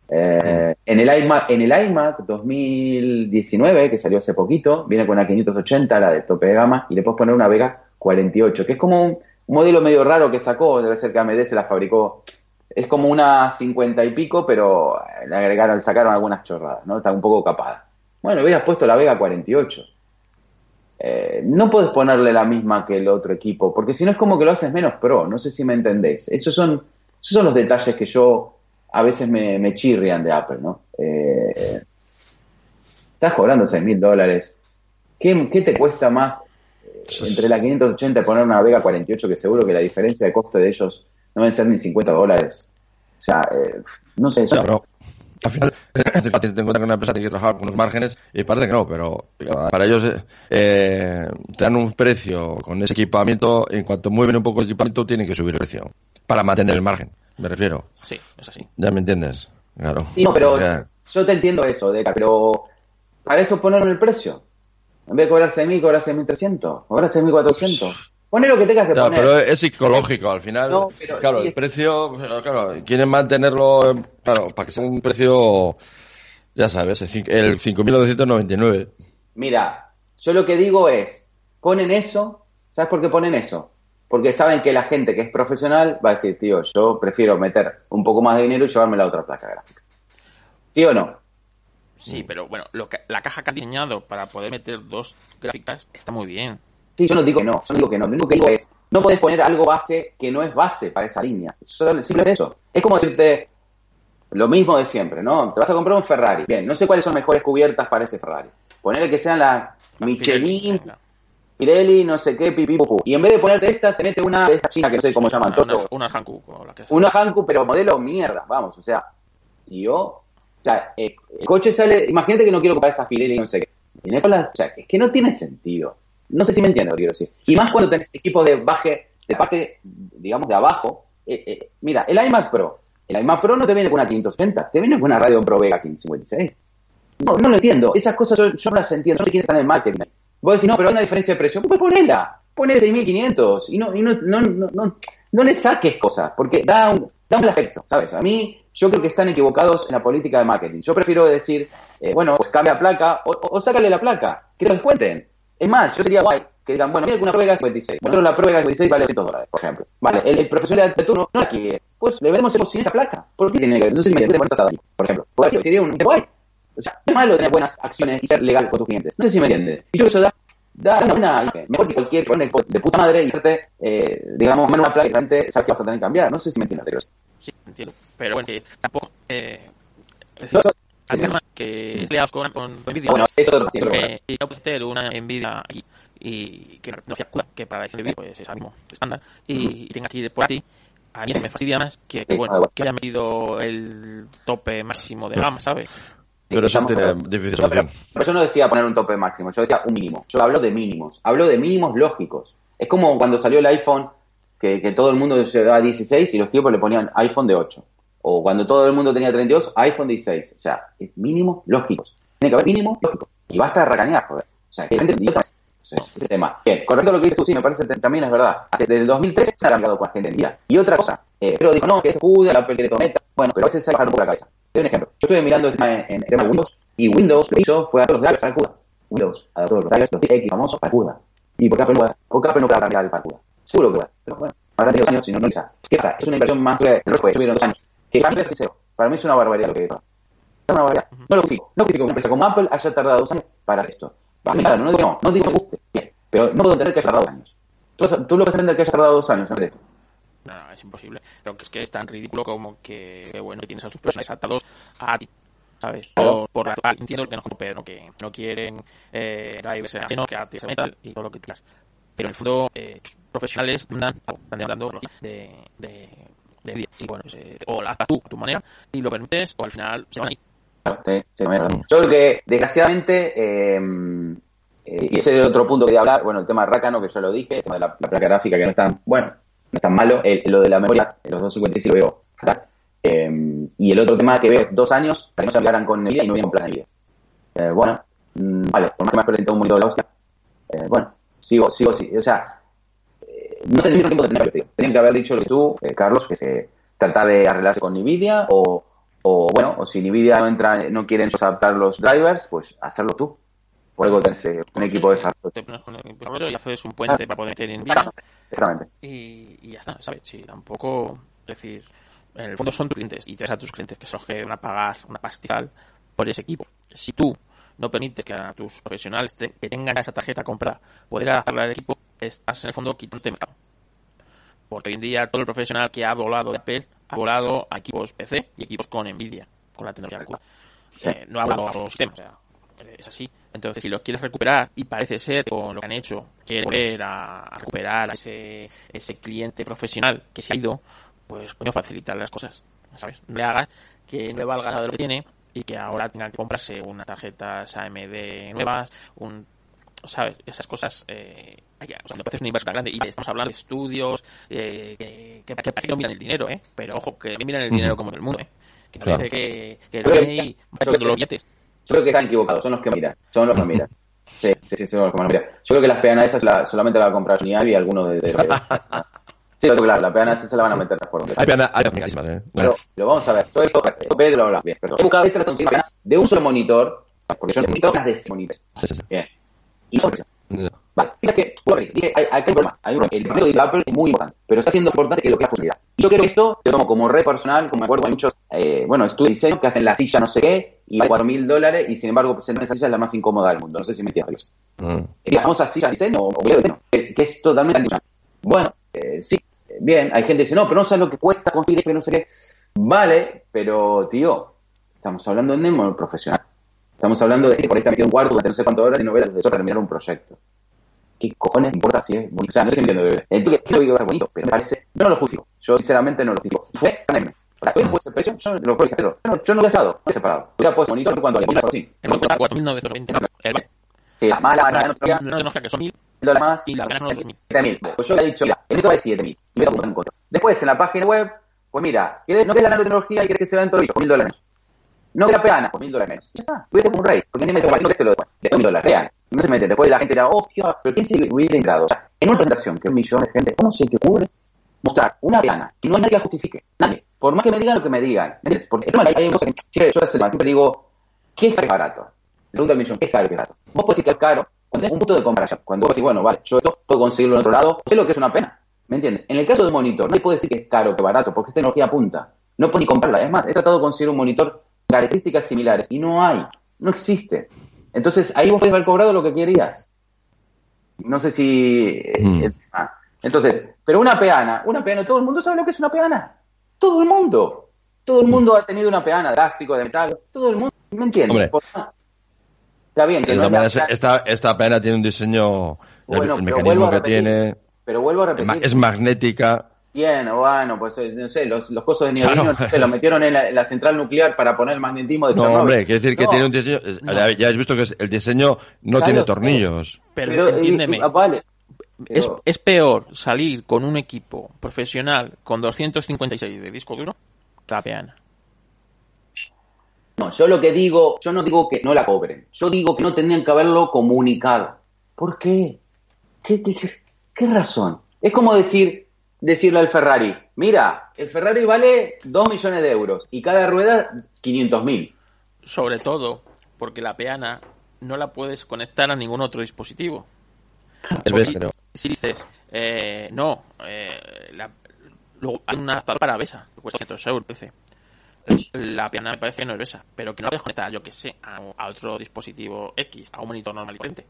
Eh, en, el iMac, en el iMac 2019, que salió hace poquito, viene con una 580, la de tope de gama, y le puedes poner una Vega 48, que es como un, modelo medio raro que sacó, debe ser que AMD se la fabricó. Es como una 50 y pico, pero le agregaron, sacaron algunas chorradas, ¿no? Está un poco capada. Bueno, hubieras puesto la Vega 48 eh, no puedes ponerle la misma que el otro equipo, porque si no es como que lo haces menos pro, no sé si me entendéis. Esos son, esos son los detalles que yo a veces me, chirrian de Apple, ¿no? Eh, estás cobrando 6 mil dólares. ¿Qué, te cuesta más eh, entre la 580 y poner una Vega 48, que seguro que la diferencia de coste de ellos no va a ser ni 50 dólares? O sea, no sé. Eso, al final te encuentras con una empresa tiene que trabajar con unos márgenes y parece que no, pero para ellos eh, te dan un precio con ese equipamiento, en cuanto mueven un poco el equipamiento tienen que subir el precio para mantener el margen, me refiero. Sí, es así. ¿Ya me entiendes? Claro. no, pero yo te entiendo eso, Deca, pero para eso ponerlo el precio. En vez de cobrar 6.000, cobrar 6.300, cobrar 6.400. Pone lo que tengas que poner. Pero es psicológico, al final. claro, el precio, claro, quieren mantenerlo, claro, para que sea un precio, ya sabes, el 5.999. Mira, yo lo que digo es, ponen eso, ¿sabes por qué ponen eso? Porque saben que la gente que es profesional va a decir, tío, yo prefiero meter un poco más de dinero y llevarme la otra placa gráfica. ¿Sí o no? Sí, pero bueno, lo que, la caja que ha diseñado para poder meter dos gráficas está muy bien. Sí, yo no digo que no, yo no digo que no. Lo único que digo es, no puedes poner algo base que no es base para esa línea. Simplemente eso. Es como decirte lo mismo de siempre, ¿no? Te vas a comprar un Ferrari. Bien, no sé cuáles son mejores cubiertas para ese Ferrari. Ponerle que sean las Michelin, Pirelli, no sé qué, pipi, Y en vez de ponerte esta, te mete una de estas chinas que no sé cómo llaman. Una, una, una Hanku. Una Hanku, pero modelo mierda, vamos. O sea, yo... O sea, el coche sale... Imagínate que no quiero comprar esas Pirelli, no sé qué. O sea, es que no tiene sentido. No sé si me entiendo lo que quiero decir. Y más cuando tenés equipo de baje, de parte, digamos, de abajo. Eh, eh, mira, el iMac Pro. El iMac Pro no te viene con una 580, te viene con una radio Pro Vega 556. No, no lo entiendo. Esas cosas yo, no las entiendo. No sé quién está en el marketing. Vos decís, no, pero hay una diferencia de precio. Pues ponela. Ponele 6500 y no, y no, no, no, no, le saques cosas, porque da un, da un aspecto, ¿sabes? A mí, yo creo que están equivocados en la política de marketing. Yo prefiero decir, eh, bueno, pues cambia la placa o, o, sácale la placa, que lo descuenten. Es más, yo sería guay que digan, bueno, mira que una prueba de 56. Bueno, la prueba de 56 vale 200 dólares, por ejemplo. Vale, el, profesor de turno no la quiere. Pues le veremos sin esa placa. ¿Por qué tiene que No sé si me entiende aquí, por ejemplo. Pues sería un guay. O sea, es malo tener buenas acciones y ser legal con tus clientes. No sé si me entiende. Y yo eso da, da una buena mejor que cualquier pone de puta madre y hacerte, eh, digamos, menos una placa y realmente sabes que vas a tener que cambiar. No sé si me entiendes. Sí, entiendo. Pero bueno, que tampoco. Eh, que empleados con, con, Nvidia. Bueno, eso es lo que yo puedo tener una Nvidia aquí y que la tecnología CUDA, que para edición de vídeo pues es algo estándar, y, y tenga aquí por aquí, a mí me fastidia más que, que, bueno, que haya metido el tope máximo de gama, ¿sabes? Pero eso tiene difícil solución. Pero yo no decía poner un tope máximo, yo decía un mínimo. Yo hablo de mínimos, hablo de mínimos lógicos. Es como cuando salió el iPhone, que, que todo el mundo llegaba a 16 y los tipos le ponían iPhone de 8 o cuando todo el mundo tenía 32, iPhone 16. O sea, es mínimo lógico. Tiene que haber mínimo lógico. Y basta de racanear, joder. O sea, que ese tema. Bien, correcto lo que dices tú, sí, me parece que también es verdad. Desde el 2013 se ha cambiado con la gente en día. Y otra cosa, eh, pero dijo, no, que es CUDA, la quiere cometa. Bueno, pero a veces se baja un poco la cabeza. Te doy un ejemplo. Yo estuve mirando ese tema en, el tema de Windows, y Windows lo que hizo fue a todos los drivers para CUDA. Windows a todos los drivers, los X famosos para CUDA. ¿Y por qué Apple no, por qué Apple no puede cambiar para CUDA? Seguro que va. Pero bueno, habrá tenido dos años y no, no ¿Qué pasa? Es una inversión más dura de fue, subieron dos años. Que para mí es sincero. Para mí es una barbaridad lo que digo. Es una barbaridad. No lo critico. No critico que una empresa como Apple haya tardado dos años para esto. Para mí, claro, no digo no, digo que guste. Bien. Pero no puedo entender que haya tardado dos años. Tú, tú lo vas a entender que haya tardado dos años en esto. No, no, es imposible. Pero que es que es tan ridículo como que, que bueno, tienes a tus personajes atados a ti. ¿Sabes? Por, por la, entiendo que no, pero que no quieren eh, drivers ajenos, que a ti se metal y todo lo que tú quieras. Pero en el fondo, eh, profesionales están dando de, de, de, y bueno, o la tú a tu manera y lo permites o al final se van ahí. Yo creo que desgraciadamente eh, eh, y ese es otro punto que quería hablar, bueno, el tema de Rácano, que yo lo dije, el tema de la, placa gráfica, que no es bueno, no es tan malo, lo de la memoria, los 256 lo veo y el otro tema que veo es dos años para que no se hablaran con Nvidia y no vienen con plaza de Nvidia. Eh, bueno, mm, vale, por más que me has presentado un monitor de la hostia, eh, bueno, sigo, sigo, sigo, o sea, no tenía tiempo de tener Tenían que haber dicho lo que tú, eh, Carlos, que se trata de arreglarse con Nvidia o, o bueno, o si Nvidia no entra, no quieren adaptar los drivers, pues hacerlo tú. Por algo tenés un equipo de desarrollo. Te pones con el equipo y haces un puente para poder tener Nvidia. Exactamente. Y, y ya está, ¿sabes? Si tampoco, es decir, en el fondo son tus clientes y tienes a tus clientes que son los que van a pagar una pastizal por ese equipo. Si tú no permites que a tus profesionales que tengan esa tarjeta comprada poder hacerla al equipo, estás en el fondo quitándote mercado. Porque hoy en día todo el profesional que ha volado de Apple ha volado a equipos PC y equipos con Nvidia, con la tecnología. Eh, no ha volado a los sistemas, o sea, es así. Entonces, si lo quieres recuperar, y parece ser con lo que han hecho, quiere volver a, recuperar a ese, ese cliente profesional que se ha ido, pues coño, facilitar las cosas, ¿sabes? No le hagas que no le valga nada de lo que tiene y que ahora tenga que comprarse unas tarjetas AMD nuevas, un ¿sabes? Esas cosas, eh, o sea, me parece una inversión grande. Y estamos hablando de estudios eh, que, que, que, que, no miran el dinero, ¿eh? Pero ojo, que miran el dinero como todo el mundo, ¿eh? Que parece que, que, que, que, que los billetes. Yo creo que están equivocados, son los que miran, son los que miran. Sí, sí, sí, son los que miran. Yo creo que las peanas esas la, solamente la va a comprar Sony y algunos de, de, de [laughs] Sí, claro, la peana esa se la van a meter por donde. Hay peanas, hay ¿eh? Pero, pero vamos a ver, todo esto, Pedro habla bien, pero he buscado esta de un solo monitor, porque yo necesito de ese monitor. Sí, sí, sí. Bien. Y son no. Vale, fíjate que, dije, hay, hay un problema, hay un problema. El problema de Apple es muy importante, pero está siendo importante que lo que la posibilidad. Y yo creo que esto, te tomo como red personal, como me acuerdo, hay muchos, eh, bueno, estudios de diseño que hacen la silla no sé qué, y vale 4 mil dólares, y sin embargo, pues, esa silla es la más incómoda del mundo. No sé si me entiendes. Mm. La famosa silla de diseño, o de diseño, que, que es totalmente Bueno, eh, sí, bien, hay gente que dice, no, pero no sabes lo que cuesta conseguir esto, no sé qué. Vale, pero, tío, estamos hablando de un profesional. Estamos hablando de que por ahí está metido un cuarto durante no sé cuántas horas y no veas de eso terminar un proyecto. ¿Qué cojones importa si es bonito? O sea, no sé entiendo. Creo que va a ser bonito, pero me parece, yo no lo justifico. Yo, sinceramente, no lo justifico. Fue. Ahora, ¿soy puesto precio? Yo lo fue pero yo no, yo no lo he asado, no he separado. Hubiera puesto bonito cuando le ponía sí. El cuesta 4.920. Sí, la mala, la no, no, no, que son 1.000 dólares más. Y la ganas no es 1.000. 7.000. Pues yo le he dicho, mira, el mito vale 7.000. Y me voy a en contra. Después, en la página web, pues mira, ¿no querés la nanotecnología y querés que se vea en todo el 1.000 dólares no la peana, por mil dólares menos. Ya está, Cuídate como un rey. Porque nadie me dice, no te lo después. De mil dólares, vean. No se mete. Después la gente dirá, oh, Dios, pero ¿quién se hubiera entrado? O sea, en una presentación que un millón de gente, ¿cómo se te ocurre mostrar una peana y no hay nadie que la justifique? Nadie. Por más que me digan lo que me digan. ¿Me entiendes? Porque hay, hay cosas que yo siempre digo, ¿qué es barato? Le pregunto al millón, ¿qué es barato? Vos podés decir que es caro cuando un punto de comparación. Cuando vos decís, bueno, vale, yo esto puedo conseguirlo en otro lado, sé lo que es una pena. ¿Me entiendes? En el caso de un monitor, nadie puede decir que es caro que barato, porque es tecnología punta. No puedo ni comprarla. Es más, he tratado de conseguir un monitor características similares y no hay, no existe. Entonces ahí vos podés haber cobrado lo que querías. No sé si... Mm. Ah, entonces, pero una peana, una peana, todo el mundo sabe lo que es una peana. Todo el mundo. Todo el mundo ha tenido una peana de plástico, de metal. Todo el mundo, ¿me entiendes? Está bien. Que esta, no esta, esta, esta, peana tiene un diseño, bueno, el mecanismo que tiene... Pero vuelvo a repetir. Es magnética Bien, bueno, pues eh, no sé, los, los cosos de neodimio claro. se lo [laughs] metieron en la, la, central nuclear para poner el magnetismo de No, Chernobyl. hombre, quiere decir que no, tiene un diseño. No. Ya has visto que el diseño no claro, tiene tornillos. Pero, pero entiéndeme. Y, ah, vale. Pero... Es, es peor salir con un equipo profesional con 256 de disco duro que la peana. No, yo lo que digo, yo no digo que no la cobren, yo digo que no tendrían que haberlo comunicado. ¿Por qué? ¿Qué, qué, qué razón? Es como decir, decirle al Ferrari, mira, el Ferrari vale 2 millones de euros y cada rueda 500 mil. Sobre todo porque la peana no la puedes conectar a ningún otro dispositivo. Si, no. si dices, eh, no, eh, la, luego hay una para BESA, que cuesta 200 euros, parece. La peana me parece que no es BESA, pero que no la puedes conectar, yo que sé, a, a, otro dispositivo X, a un monitor normal y corriente.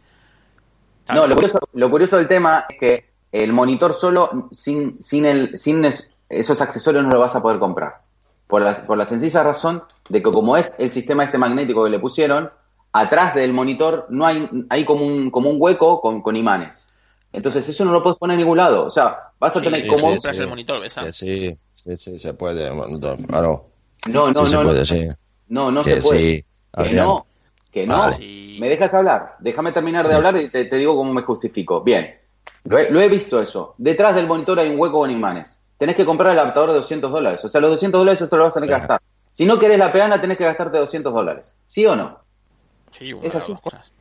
No, lo curioso, lo curioso del tema es que el monitor solo, sin, sin, el, sin esos accesorios, no lo vas a poder comprar. Por la, por la sencilla razón de que como es el sistema este magnético que le pusieron, atrás del monitor no hay, hay como un, como un hueco con, con imanes. Entonces eso no lo puedes poner en ningún lado. O sea, vas a tener como... Sí, el monitor, ¿ves? Sí, sí, sí, se puede. Claro. No, no, no. Se puede, sí. No, no se puede. Que no, que no. ¿Me dejas hablar? Déjame terminar de hablar y te, digo cómo me justifico. Bien, lo he, visto eso. Detrás del monitor hay un hueco con imanes. Tenés que comprar el adaptador de 200 dólares. O sea, los 200 dólares esto lo vas a tener que gastar. Si no querés la peana, tenés que gastarte 200 dólares. ¿Sí o no? Sí, una ¿Es así? Dos cosas.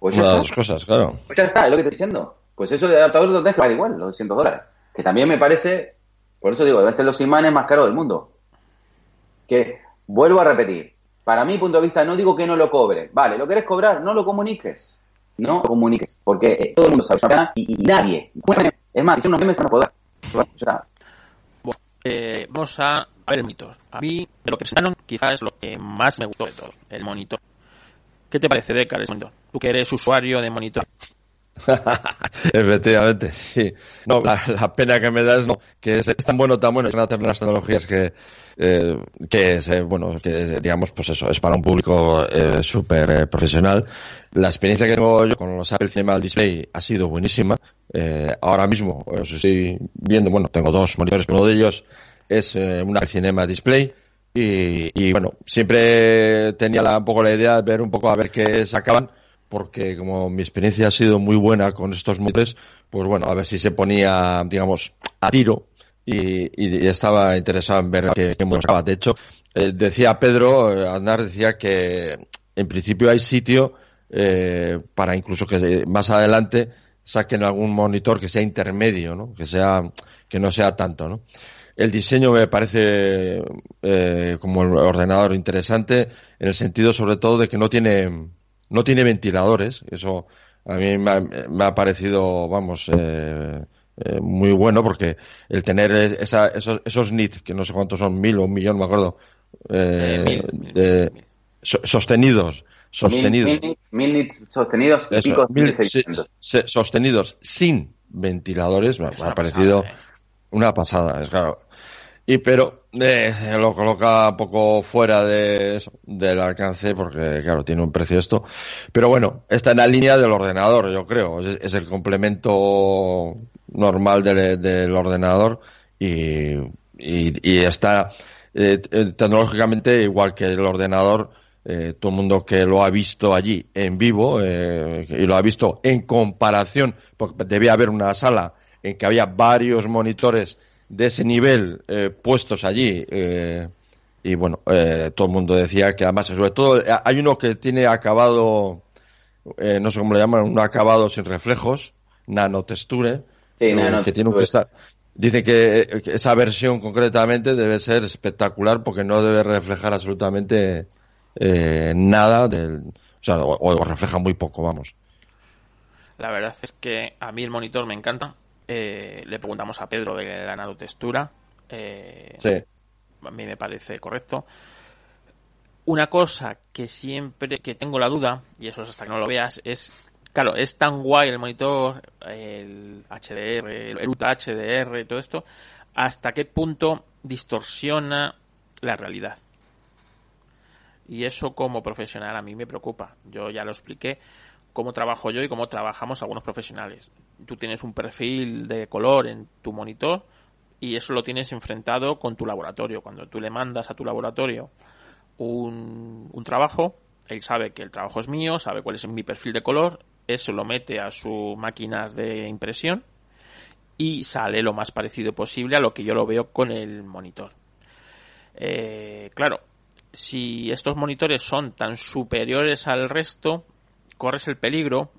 Pues una de dos cosas, claro. Pues ya está, es lo que estoy diciendo. Pues eso de adaptador lo tenés que pagar igual, los 200 dólares. Que también me parece, por eso digo, deben ser los imanes más caros del mundo. Que, vuelvo a repetir, para mi punto de vista, no digo que no lo cobre. Vale, ¿lo querés cobrar? No lo comuniques. No comuniques. Porque eh, todo el mundo sabe y, y, nadie. Es más, si son unos memes, no poder. Bueno, eh, vamos a, ver el monitor. A mí, de lo que presentaron, quizás es lo que más me gustó de todo, el monitor. ¿Qué te parece, Deca, el monitor? Tú que eres usuario de monitor. [laughs] Efectivamente, sí. No, la, pena que me da es no, que es, tan bueno, tan bueno, es una de las tecnologías que, eh, que es, eh, bueno, que digamos, pues eso, es para un público eh, súper eh, profesional. La experiencia que tengo yo con los Apple Cinema Display ha sido buenísima. Eh, ahora mismo os estoy viendo, bueno, tengo dos monitores, uno de ellos es una Cinema Display. Y, y, bueno, siempre tenía la, un poco la idea de ver un poco a ver qué sacaban porque como mi experiencia ha sido muy buena con estos monitores, pues bueno, a ver si se ponía, digamos, a tiro y, estaba interesado en ver qué, qué sacaba. De hecho, eh, decía Pedro, eh, Andar decía que en principio hay sitio eh, para incluso que más adelante saquen algún monitor que sea intermedio, ¿no? Que sea, que no sea tanto, ¿no? El diseño me parece como el ordenador interesante en el sentido sobre todo de que no tiene no tiene ventiladores, eso a mí me ha, parecido, vamos, eh, eh, muy bueno porque el tener esa, esos, esos NIT, que no sé cuántos son, mil o un millón, me acuerdo, eh, sostenidos, sostenidos. Mil, nits sostenidos, sostenidos sin ventiladores, me, ha parecido una pasada, es claro. Y pero eh, lo coloca un poco fuera de del alcance porque claro tiene un precio esto. Pero bueno está en la línea del ordenador yo creo. Es, el complemento normal del ordenador y, y, está eh, eh, tecnológicamente igual que el ordenador todo el mundo que lo ha visto allí en vivo y lo ha visto en comparación porque debía haber una sala en que había varios monitores de ese nivel eh, puestos allí. Eh, y bueno, eh, todo el mundo decía que además, sobre todo, hay uno que tiene acabado, no sé cómo le llaman, un acabado sin reflejos, nanotexture, sí, que tiene que estar. Dice que, esa versión concretamente debe ser espectacular porque no debe reflejar absolutamente nada del, o sea, o refleja muy poco, vamos. La verdad es que a mí el monitor me encanta. Eh, le preguntamos a Pedro de la nanotextura. Eh, sí. A mí me parece correcto. Una cosa que siempre que tengo la duda, y eso es hasta que no lo veas, es, claro, es tan guay el monitor, el HDR, el Ultra HDR y todo esto, hasta qué punto distorsiona la realidad. Y eso como profesional a mí me preocupa. Yo ya lo expliqué cómo trabajo yo y cómo trabajamos algunos profesionales. Tú tienes un perfil de color en tu monitor y eso lo tienes enfrentado con tu laboratorio. Cuando tú le mandas a tu laboratorio un, trabajo, él sabe que el trabajo es mío, sabe cuál es mi perfil de color, eso lo mete a su máquina de impresión y sale lo más parecido posible a lo que yo lo veo con el monitor. Eh, claro, si estos monitores son tan superiores al resto, corres el peligro,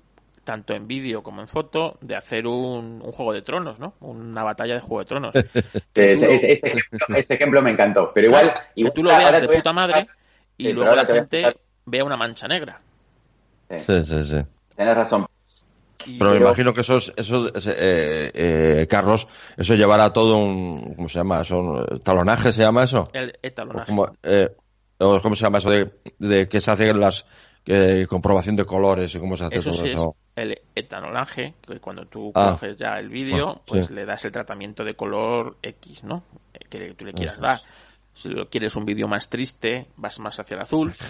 tanto en vídeo como en foto, de hacer un, juego de tronos, ¿no? Una batalla de juego de tronos. [laughs] ese, ejemplo, me encantó. Pero igual, tú lo veas de puta madre y luego la gente vea una mancha negra. Sí, sí, sí. Tienes razón. pero, me imagino que eso, eso eh, eh, Carlos, eso llevará todo un, ¿cómo se llama? Eso, ¿Talonaje se llama eso? El, talonaje. Eh, ¿Cómo se llama eso de, de que se hacen las, comprobación de colores y cómo se hace todo eso. el etanolaje, que cuando tú ah. coges ya el vídeo, pues le das el tratamiento de color X, ¿no? Que tú le quieras dar. Si quieres un vídeo más triste, vas más hacia el azul. [laughs]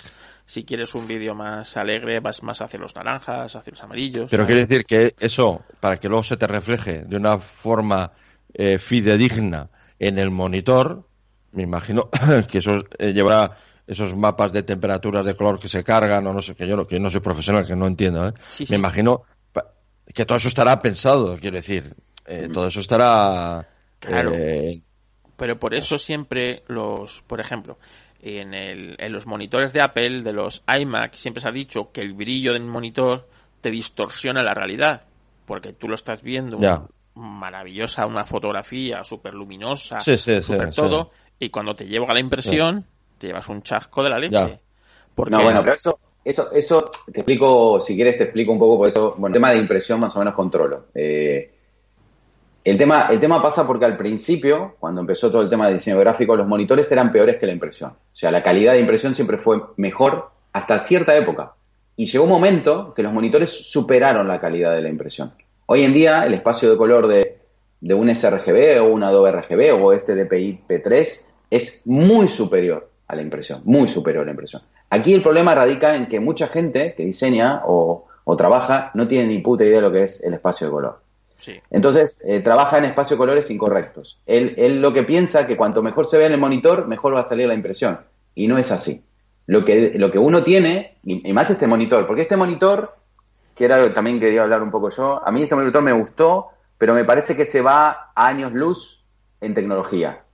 Si quieres un vídeo más alegre, vas más hacia los naranjas, hacia los amarillos. Pero quiere decir que eso, para que luego se te refleje de una forma eh, fidedigna en el monitor, me imagino [laughs] que eso eh, llevará esos mapas de temperaturas de color que se cargan o no sé, que yo que no soy profesional, que no entiendo, ¿eh? me imagino que todo eso estará pensado, quiero decir, eh, todo eso estará... Claro. Pero por eso siempre los, por ejemplo, en, el, en los monitores de Apple, de los iMac, siempre se ha dicho que el brillo del monitor te distorsiona la realidad, porque tú lo estás viendo maravillosa, una fotografía súper luminosa, super todo, y cuando te lleva a la impresión, te llevas un chasco de la leche. No, bueno, pero eso, eso, eso, te explico, si quieres te explico un poco, por eso, bueno, el tema de impresión más o menos controlo. Eh, el tema, el tema pasa porque al principio, cuando empezó todo el tema de diseño gráfico, los monitores eran peores que la impresión. O sea, la calidad de impresión siempre fue mejor hasta cierta época. Y llegó un momento que los monitores superaron la calidad de la impresión. Hoy en día, el espacio de color de, de un sRGB o un Adobe RGB o este DPI P3 es muy superior a la impresión, muy superior a la impresión. Aquí el problema radica en que mucha gente que diseña o, o trabaja no tiene ni puta idea de lo que es el espacio de color. Entonces, eh, trabaja en espacio colores incorrectos. Él, él, lo que piensa que cuanto mejor se ve en el monitor, mejor va a salir la impresión. Y no es así. Lo que, lo que uno tiene, y, más este monitor, porque este monitor, que era también quería hablar un poco yo, a mí este monitor me gustó, pero me parece que se va a años luz en tecnología.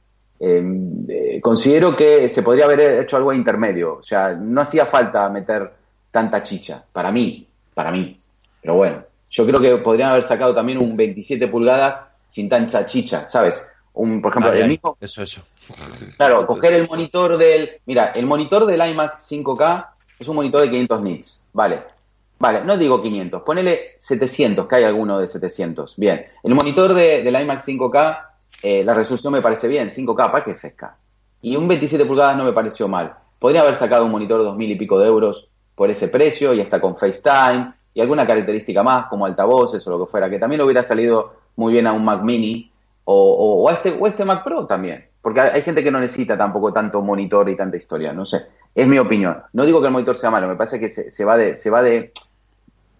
Em, eh, considero que se podría haber hecho algo intermedio. O sea, no hacía falta meter tanta chicha, para mí, para mí. Pero bueno, yo creo que podrían haber sacado también un 27 pulgadas sin tanta chicha, ¿sabes? Un, por ejemplo, el mismo. Eso, eso. [laughs] Claro, coger el monitor del. Mira, el monitor del iMac 5K es un monitor de 500 nits. Vale. Vale, no digo 500, ponele 700, que hay alguno de 700. Bien. El monitor de, del iMac 5K, eh, la resolución me parece bien, 5K, ¿para qué seca? Y un 27 pulgadas no me pareció mal. Podría haber sacado un monitor de 2.000 y pico de euros por ese precio y hasta con FaceTime y alguna característica más, como altavoces o lo que fuera, que también hubiera salido muy bien a un Mac Mini o, a este, o este Mac Pro también. Porque hay gente que no necesita tampoco tanto monitor y tanta historia, no sé. Es mi opinión. No digo que el monitor sea malo, me parece que se, va de, se va de,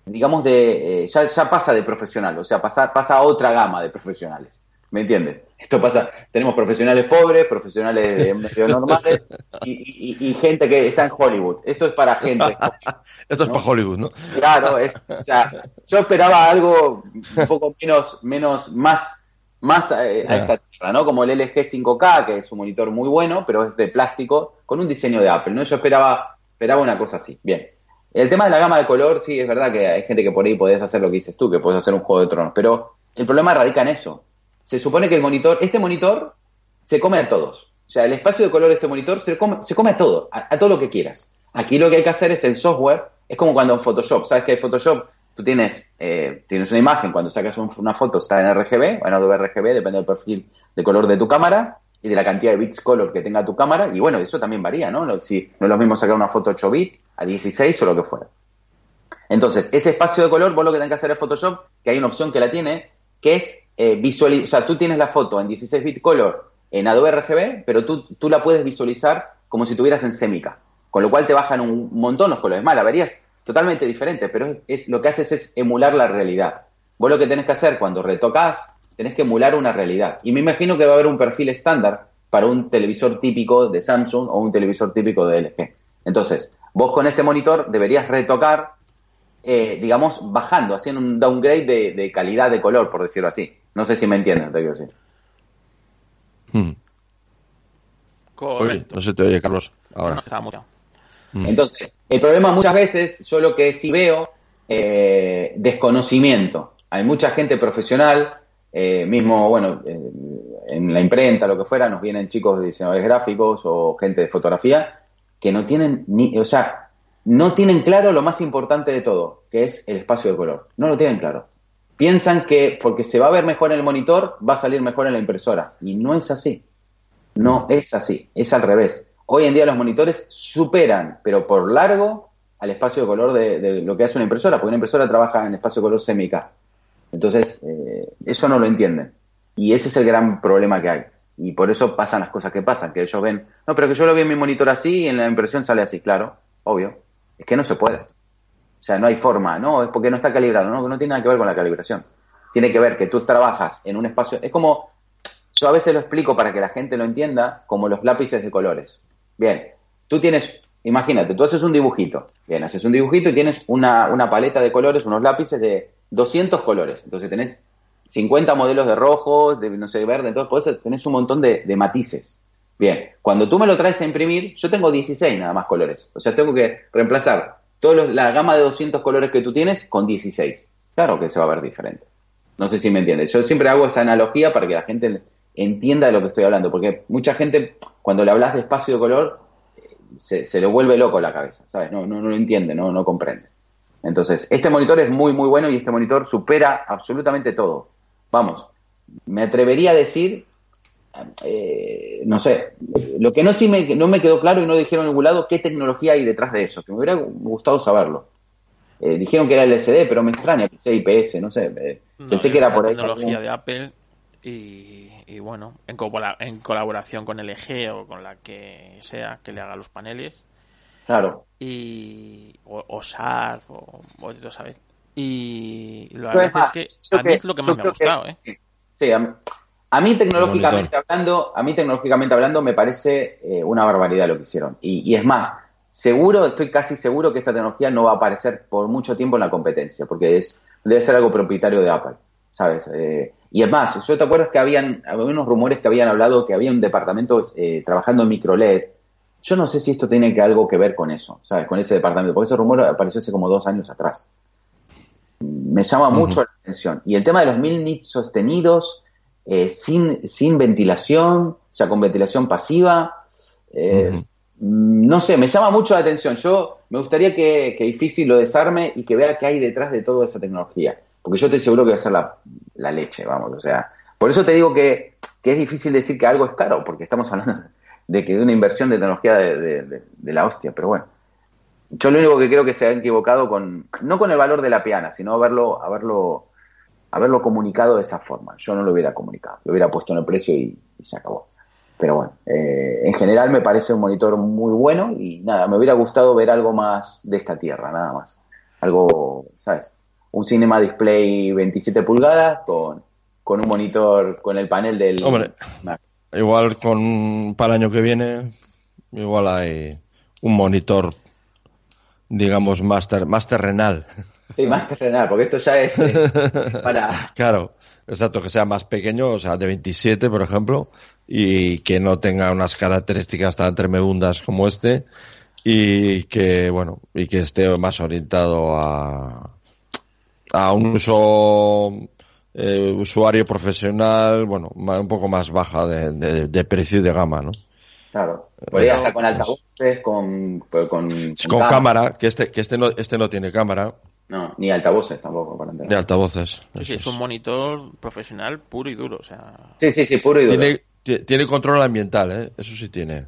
digamos de, eh, ya, ya pasa de profesional, o sea, pasa, pasa a otra gama de profesionales. ¿Me entiendes? Esto pasa, tenemos profesionales pobres, profesionales de [laughs] medio normales y, gente que está en Hollywood. Esto es para gente. [laughs] Esto es para Hollywood, ¿no? Claro, es, o sea, yo esperaba algo un poco menos, menos, más, más eh, a esta tierra, ¿no? Como el LG 5K, que es un monitor muy bueno, pero es de plástico, con un diseño de Apple, ¿no? Yo esperaba, esperaba una cosa así. Bien. El tema de la gama de color, sí, es verdad que hay gente que por ahí podés hacer lo que dices tú, que puedes hacer un juego de tronos, pero el problema radica en eso se supone que el monitor, este monitor se come a todos. O sea, el espacio de color de este monitor se come, se come a todo, a, todo lo que quieras. Aquí lo que hay que hacer es el software, es como cuando en Photoshop, ¿sabes que en Photoshop tú tienes, eh, tienes una imagen, cuando sacas una foto está en RGB, en Adobe RGB, depende del perfil de color de tu cámara y de la cantidad de bits color que tenga tu cámara, y bueno, eso también varía, ¿no? Si no es lo mismo sacar una foto 8 bits a 16 o lo que fuera. Entonces, ese espacio de color, vos lo que tenés que hacer es Photoshop, que hay una opción que la tiene, que es eh, o sea, tú tienes la foto en 16 bit color en Adobe RGB, pero tú, tú la puedes visualizar como si tuvieras en Semica, con lo cual te bajan un montón los colores. Más, la verías totalmente diferente, pero es, lo que haces es emular la realidad. Vos lo que tenés que hacer cuando retocas, tenés que emular una realidad. Y me imagino que va a haber un perfil estándar para un televisor típico de Samsung o un televisor típico de LG. Entonces, vos con este monitor deberías retocar, eh, digamos, bajando, haciendo un downgrade de, de calidad de color, por decirlo así. No sé si me entiendes, te quiero decir. Hmm. no se te oye, Carlos. Ahora. Hmm. Entonces, el problema muchas veces, yo lo que sí veo, eh, desconocimiento. Hay mucha gente profesional, eh, mismo, bueno, eh, en la imprenta, lo que fuera, nos vienen chicos de diseñadores gráficos o gente de fotografía que no tienen ni, o sea, no tienen claro lo más importante de todo, que es el espacio de color. No lo tienen claro piensan que porque se va a ver mejor en el monitor, va a salir mejor en la impresora. Y no es así. No es así. Es al revés. Hoy en día los monitores superan, pero por largo, al espacio de color de, lo que hace una impresora, porque una impresora trabaja en espacio de color semica. Entonces, eh, eso no lo entienden. Y ese es el gran problema que hay. Y por eso pasan las cosas que pasan, que ellos ven, no, pero que yo lo vi en mi monitor así y en la impresión sale así, claro, obvio. Es que no se puede. O sea, no hay forma, no, es porque no está calibrado, no, no tiene nada que ver con la calibración. Tiene que ver que tú trabajas en un espacio, es como, yo a veces lo explico para que la gente lo entienda, como los lápices de colores. Bien, tú tienes, imagínate, tú haces un dibujito, bien, haces un dibujito y tienes una, una paleta de colores, unos lápices de 200 colores. Entonces tenés 50 modelos de rojo, de no sé, verde, entonces podés, tenés un montón de, matices. Bien, cuando tú me lo traes a imprimir, yo tengo 16 nada más colores. O sea, tengo que reemplazar la gama de 200 colores que tú tienes con 16. Claro que se va a ver diferente. No sé si me entiendes. Yo siempre hago esa analogía para que la gente entienda de lo que estoy hablando, porque mucha gente, cuando le hablas de espacio de color, se, se vuelve loco la cabeza, ¿sabes? No, no, no lo entiende, no, no comprende. Entonces, este monitor es muy, muy bueno y este monitor supera absolutamente todo. Vamos, me atrevería a decir, eh, no sé, lo que no sí me, no me quedó claro y no dijeron en ningún lado qué tecnología hay detrás de eso, que me hubiera gustado saberlo. Eh, dijeron que era el SD, pero me extraña que sea IPS, no sé. Eh, pensé que era por ahí. tecnología de Apple y, bueno, en, en colaboración con LG o con la que sea que le haga los paneles. Claro. Y, o, o SAR, o, o ¿sabes? Y verdad es que a mí es lo que más me ha gustado, ¿eh? Sí, a mí, tecnológicamente hablando, a mí tecnológicamente hablando me parece eh, una barbaridad lo que hicieron. Y, es más, seguro, estoy casi seguro que esta tecnología no va a aparecer por mucho tiempo en la competencia, porque es debe ser algo propietario de Apple, ¿sabes? Eh, y es más, yo te acuerdas que habían, había unos rumores que habían hablado que había un departamento eh, trabajando en microLED. Yo no sé si esto tiene que algo que ver con eso, ¿sabes? Con ese departamento, porque ese rumor apareció hace como dos años atrás me llama mucho la atención. Y el tema de los mil nits sostenidos, eh, sin, sin ventilación, o sea, con ventilación pasiva, eh, no sé, me llama mucho la atención. Yo me gustaría que, que difícil lo desarme y que vea qué hay detrás de toda esa tecnología. Porque yo estoy seguro que va a ser la, leche, vamos, o sea. Por eso te digo que, es difícil decir que algo es caro, porque estamos hablando de que de una inversión de tecnología de la hostia, pero bueno yo lo único que creo que se han equivocado con, no con el valor de la piana, sino haberlo, haberlo, haberlo comunicado de esa forma. Yo no lo hubiera comunicado, lo hubiera puesto en el precio y, se acabó. Pero bueno, eh, en general me parece un monitor muy bueno y nada, me hubiera gustado ver algo más de esta tierra, nada más. Algo, ¿sabes? Un Cinema Display 27 pulgadas con, con un monitor, con el panel del... Hombre, igual con para el año que viene, igual hay un monitor digamos, más, más terrenal. Sí, más terrenal, porque esto ya es eh, [laughs] para... Claro, exacto, que sea más pequeño, o sea, de 27, por ejemplo, y que no tenga unas características tan tremebundas como este, y que, bueno, y que esté más orientado a, a un uso eh, usuario profesional, bueno, un poco más baja de, de precio y de gama, ¿no? Claro. Podría estar con altavoces, con, con, con, cámara, que este, que este no, este no tiene cámara. No, ni altavoces tampoco, para Ni altavoces. Sí, es un monitor profesional puro y duro, o sea... Sí, sí, sí, puro y duro. Tiene, tiene control ambiental, ¿eh? Eso sí tiene.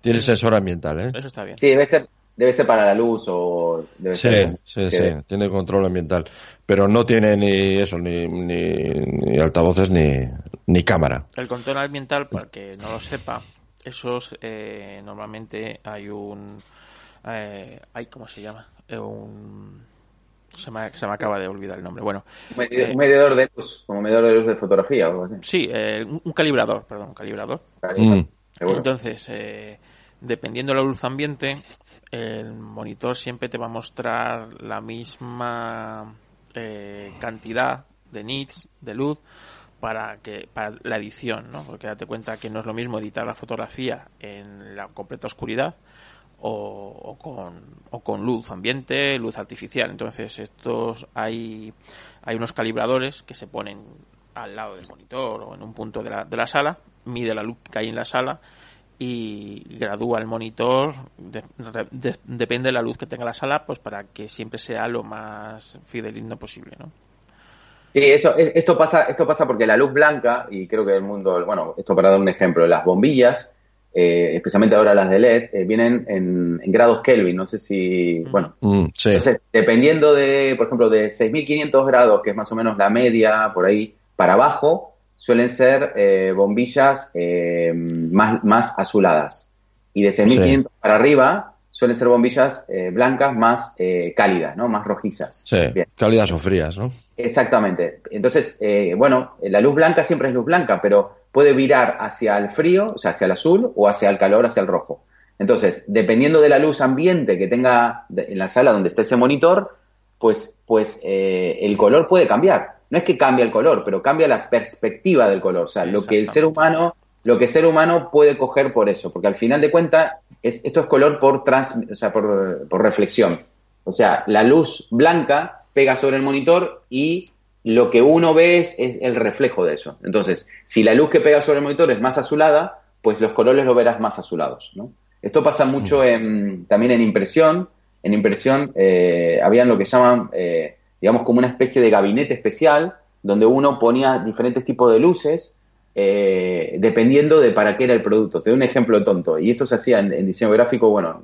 Tiene sensor ambiental, ¿eh? Eso está bien. Sí, debe ser, debe ser para la luz o... Debe sí, sí, sí, tiene control ambiental. Pero no tiene ni eso, ni, ni, ni altavoces ni, ni cámara. El control ambiental, para que no lo sepa, esos eh, normalmente hay un eh, hay cómo se llama eh, un se me, se me, acaba de olvidar el nombre bueno un eh, medidor, de luz como medidor de luz de fotografía o algo así sí un, calibrador perdón un calibrador mm. entonces dependiendo de la luz ambiente el monitor siempre te va a mostrar la misma cantidad de nits de luz para que para la edición, ¿no? Porque date cuenta que no es lo mismo editar la fotografía en la completa oscuridad o, con, o con luz ambiente, luz artificial. Entonces, estos hay, hay unos calibradores que se ponen al lado del monitor o en un punto de la, de la sala, mide la luz que hay en la sala y gradúa el monitor, depende de la luz que tenga la sala, pues para que siempre sea lo más fidelino posible, ¿no? Sí, eso, esto pasa, esto pasa porque la luz blanca, y creo que el mundo, bueno, esto para dar un ejemplo, las bombillas, eh, especialmente ahora las de LED, eh, vienen en, grados Kelvin, no sé si, bueno, mm, entonces, dependiendo de, por ejemplo, de 6.500 grados, que es más o menos la media, por ahí, para abajo, suelen ser eh, bombillas eh, más, más azuladas. Y de 6500 para arriba suelen ser bombillas eh, blancas más cálidas, ¿no? Más rojizas. Sí, cálidas o frías, ¿no? Exactamente. Entonces, bueno, la luz blanca siempre es luz blanca, pero puede virar hacia el frío, o sea, hacia el azul, o hacia el calor, hacia el rojo. Entonces, dependiendo de la luz ambiente que tenga en la sala donde esté ese monitor, pues, pues el color puede cambiar no es que cambia el color, pero cambia la perspectiva del color, o sea, lo que el ser humano, lo que el ser humano puede coger por eso, porque al final de cuentas esto es color por trans, o sea, por, reflexión. O sea, la luz blanca pega sobre el monitor y lo que uno ve es, el reflejo de eso. Entonces, si la luz que pega sobre el monitor es más azulada, pues los colores lo verás más azulados. ¿no? Esto pasa mucho mm. en, también en impresión. En impresión eh, habían lo que llaman eh, digamos, como una especie de gabinete especial donde uno ponía diferentes tipos de luces eh, dependiendo de para qué era el producto. Te doy un ejemplo tonto. Y esto se hacía en, diseño gráfico, bueno,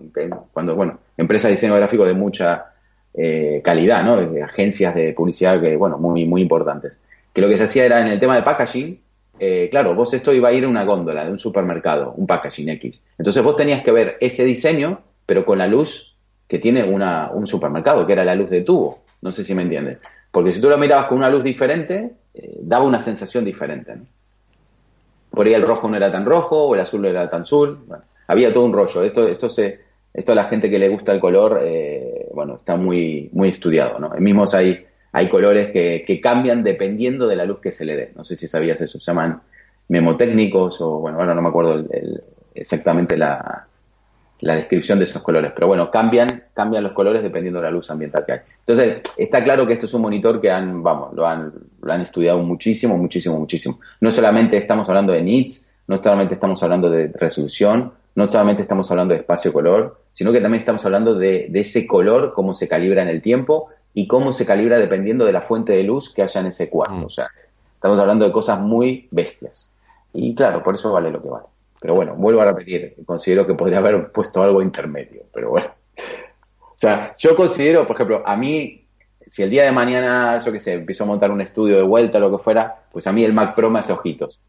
cuando, bueno, empresas de diseño gráfico de mucha eh, calidad, ¿no? De agencias de publicidad que, bueno, muy, muy importantes. Que lo que se hacía era en el tema de packaging, eh, claro, vos esto iba a ir a una góndola de un supermercado, un packaging X. Entonces vos tenías que ver ese diseño, pero con la luz que tiene un supermercado, que era la luz de tubo. No sé si me entiendes. Porque si tú lo mirabas con una luz diferente, eh, daba una sensación diferente. Por ahí el rojo no era tan rojo, o el azul no era tan azul. había todo un rollo. Esto, esto se, esto a la gente que le gusta el color, eh, bueno, está muy, muy estudiado, ¿no? Mismos hay, hay colores que, cambian dependiendo de la luz que se le dé. No sé si sabías eso. Se llaman memotécnicos o, bueno, ahora no me acuerdo exactamente la, la descripción de esos colores. Pero bueno, cambian, cambian los colores dependiendo de la luz ambiental que hay. Entonces, está claro que esto es un monitor que han, vamos, lo han, lo han estudiado muchísimo, muchísimo, muchísimo. No solamente estamos hablando de nits, no solamente estamos hablando de resolución, no solamente estamos hablando de espacio-color, sino que también estamos hablando de, de, ese color, cómo se calibra en el tiempo y cómo se calibra dependiendo de la fuente de luz que haya en ese cuarto. Mm. O sea, estamos hablando de cosas muy bestias. Y claro, por eso vale lo que vale. Pero bueno, vuelvo a repetir, considero que podría haber puesto algo intermedio, pero bueno. O sea, yo considero, por ejemplo, a mí, si el día de mañana, yo qué sé, empiezo a montar un estudio de vuelta o lo que fuera, pues a mí el Mac Pro me hace ojitos.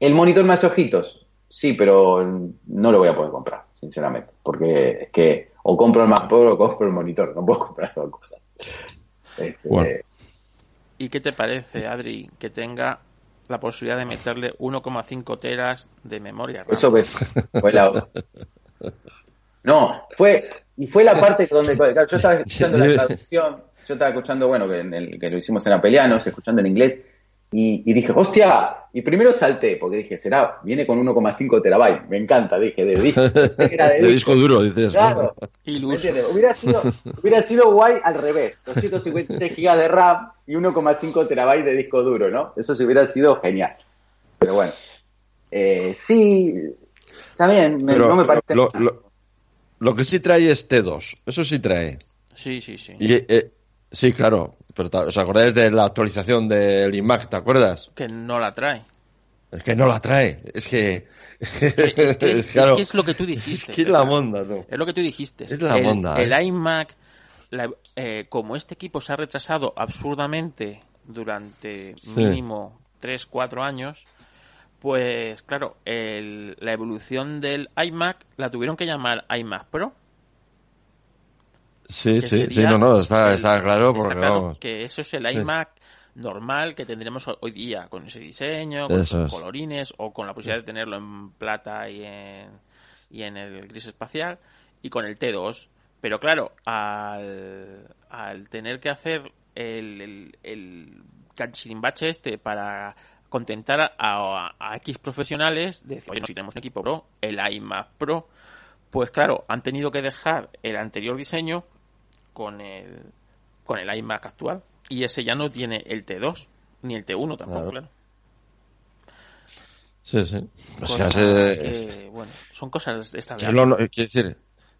¿El monitor me hace ojitos? Sí, pero no lo voy a poder comprar, sinceramente, porque es que o compro el Mac Pro o compro el monitor, no puedo comprar dos cosas. Este, ¿Y qué te parece, Adri, que tenga la posibilidad de meterle 1,5 teras de memoria. Eso fue la... No, fue y fue la parte donde yo estaba escuchando la [laughs] traducción, yo estaba escuchando, bueno, que, en el, que lo hicimos en apeliano, escuchando en inglés, y, dije, hostia, y primero salté, porque dije, será, viene con 1,5 terabytes, me encanta, dije, de, disco, [laughs] de, disco duro, dices. Claro, [laughs] hubiera sido, hubiera sido guay al revés, 256 [laughs] GB de RAM y 1,5 terabytes de disco duro, ¿no? Eso se hubiera sido genial. Pero bueno, eh, sí, también, no me parece... Lo, lo, que sí trae es T2, eso sí trae. Sí, sí, sí. Y, eh, sí, claro, pero ¿os acordáis de la actualización del iMac? ¿Te acuerdas? Que no la trae. Es que no la trae. Es que. Es que es, [laughs] lo que tú dijiste. Es que es la monda, tú. Es lo que tú dijiste. Es la el, monda. El ¿eh? iMac, eh, como este equipo se ha retrasado absurdamente durante mínimo 3, 4 años, pues claro, la evolución del iMac la tuvieron que llamar iMac Pro Sí, sí, sí, no, no, está, está claro porque claro que eso es el iMac normal que tendremos hoy día con ese diseño, con esos colorines o con la posibilidad de tenerlo en plata y en, y en el gris espacial y con el T2. Pero claro, al, al tener que hacer el, el, el canchirimbache este para contentar a, a, X profesionales, de decir, oye, no, si tenemos un equipo Pro, el iMac Pro, pues claro, han tenido que dejar el anterior diseño con el, con el iMac actual. Y ese ya no tiene el T2, ni el T1 tampoco, claro. Sí, sí. bueno, son cosas de esta quiero decir,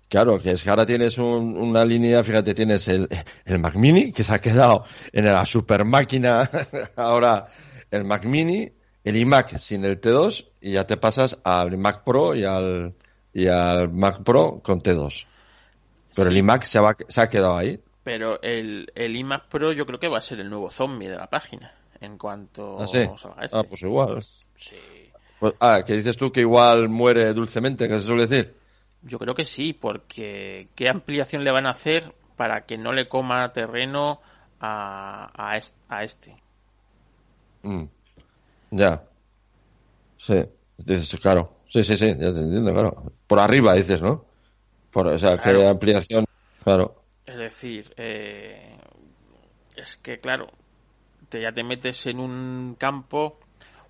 claro, que es que ahora tienes una línea, fíjate, tienes el, el Mac Mini, que se ha quedado en la super máquina, [laughs] ahora el Mac Mini, el iMac sin el T2, y ya te pasas al Mac Pro y al, y al Mac Pro con T2. Pero el iMac se, ha quedado ahí. Pero el, el iMac Pro yo creo que va a ser el nuevo zombie de la página. en cuanto ¿Ah, sí? salga este. Ah, pues igual. Sí. Pues, ah, que dices tú que igual muere dulcemente, que se suele decir. Yo creo que sí, porque ¿qué ampliación le van a hacer para que no le coma terreno a, a, a este? Mm. Ya. Sí, dices, claro. Sí, sí, sí, ya te entiendo, claro. Por arriba dices, ¿no? Por, o sea, Claro. que ampliación, claro. Es decir, eh, es que claro, te, ya te metes en un campo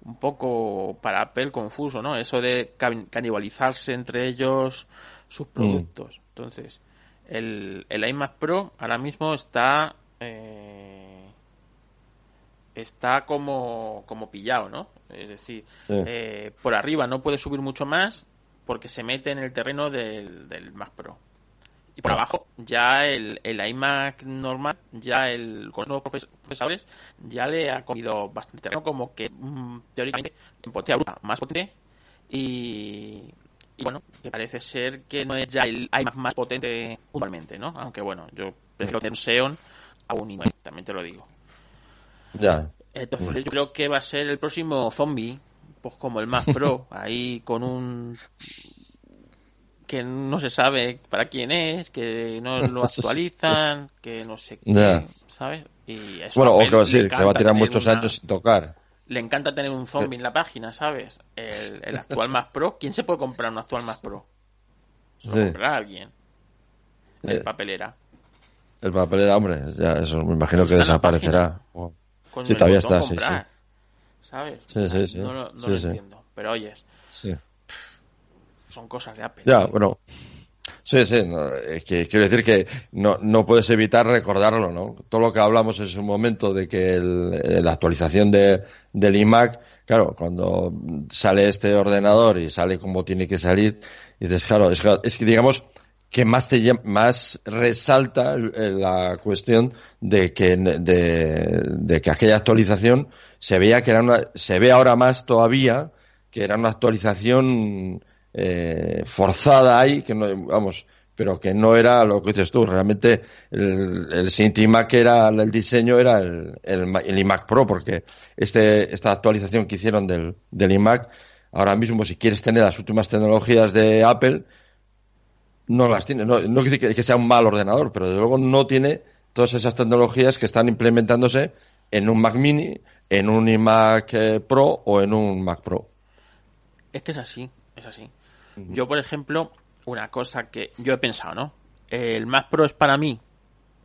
un poco para Apple confuso, ¿no? Eso de can- canibalizarse entre ellos sus productos. Entonces, el, el iMac Pro ahora mismo está eh, está como, como pillado, ¿no? Es decir, Sí. eh, por arriba no puede subir mucho más porque se mete en el terreno del, del Mac Pro. Y por abajo, ya el, el iMac normal, ya el con los nuevos procesadores, ya le ha comido bastante terreno, como que mm, teóricamente en potencia bruta más potente. Y, y bueno, que parece ser que no es ya el iMac más potente puntualmente, ¿no? Aunque bueno, yo prefiero tener un Xeon a un i9, también te lo digo. Ya. Entonces yo creo que va a ser el próximo zombie, pues como el Mac Pro, [laughs] ahí con un que no se sabe para quién es, que no [laughs] lo actualizan, que no sé qué. ¿sabes? Y eso Bueno, o que decir, se va a tirar muchos una- años sin tocar. Le encanta tener un zombie en la página, ¿sabes? El, el actual Mac Pro. ¿Quién se puede comprar un actual Mac Pro? Se lo Sí. comprará alguien. El Eh, papelera. El papel era, hombre, ya, eso me imagino que desaparecerá. Con Sí, todavía está, sí, comprar, ¿Sabes? Sí, sí, sí. No, lo- no entiendo. Pero oyes, Sí. son cosas de Apple. Ya, bueno. Sí, sí, no, es que quiero decir que no, no puedes evitar recordarlo, ¿no? Todo lo que hablamos en su momento de que el- eh, la actualización de, del iMac, claro, cuando sale este ordenador y sale como tiene que salir, dices, claro, es que digamos que más te más resalta la cuestión de que de, de que aquella actualización se veía que era una se ve ahora más todavía que era una actualización eh, forzada ahí, que no, vamos, pero que no era lo que dices tú, realmente el, el siguiente iMac era, el diseño era el, el, el iMac Pro, porque este, esta actualización que hicieron del, del iMac, ahora mismo si quieres tener las últimas tecnologías de Apple, no las tiene, no, no quiere decir que, sea un mal ordenador, pero desde luego no tiene todas esas tecnologías que están implementándose en un Mac Mini, en un iMac eh, Pro o en un Mac Pro. Es que es así, es así. Yo, por ejemplo, una cosa que yo he pensado, ¿no? El Mac Pro es para mí.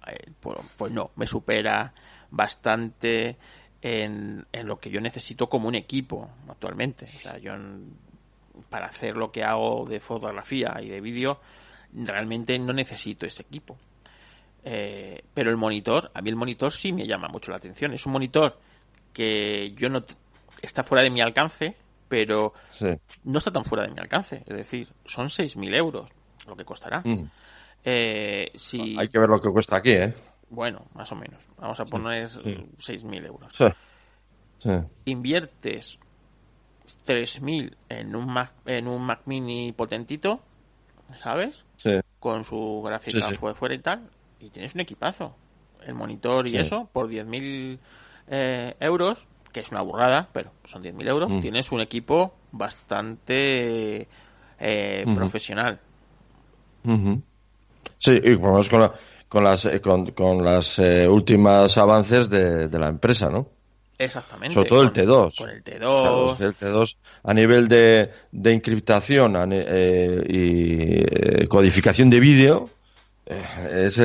Eh, pues, pues no, me supera bastante en, en lo que yo necesito como un equipo actualmente. O sea, yo para hacer lo que hago de fotografía y de vídeo, realmente no necesito ese equipo. Eh, pero el monitor, a mí el monitor sí me llama mucho la atención. Es un monitor que yo no está fuera de mi alcance, pero Sí. no está tan fuera de mi alcance. Es decir, son 6.000 euros lo que costará. Mm. Eh, si, Hay que ver lo que cuesta aquí, ¿eh? Bueno, más o menos. Vamos a poner 6.000 euros. Sí. Sí. Inviertes 3.000 en un Mac, en un Mac mini potentito, ¿sabes? Sí. Con su gráfica Sí, sí. fue fuera y tal, y tienes un equipazo. El monitor y eso, por 10.000 eh, euros, que es una burrada, pero son 10.000 euros, Mm. tienes un equipo bastante eh, profesional. Sí, y por lo menos con, la- con las, con, con las eh, últimas avances de, de la empresa, ¿no? Exactamente. Sobre todo el con- T2. Con el T2. Claro, es que el T2 a nivel de, de encriptación eh, y eh, codificación de vídeo eh, es,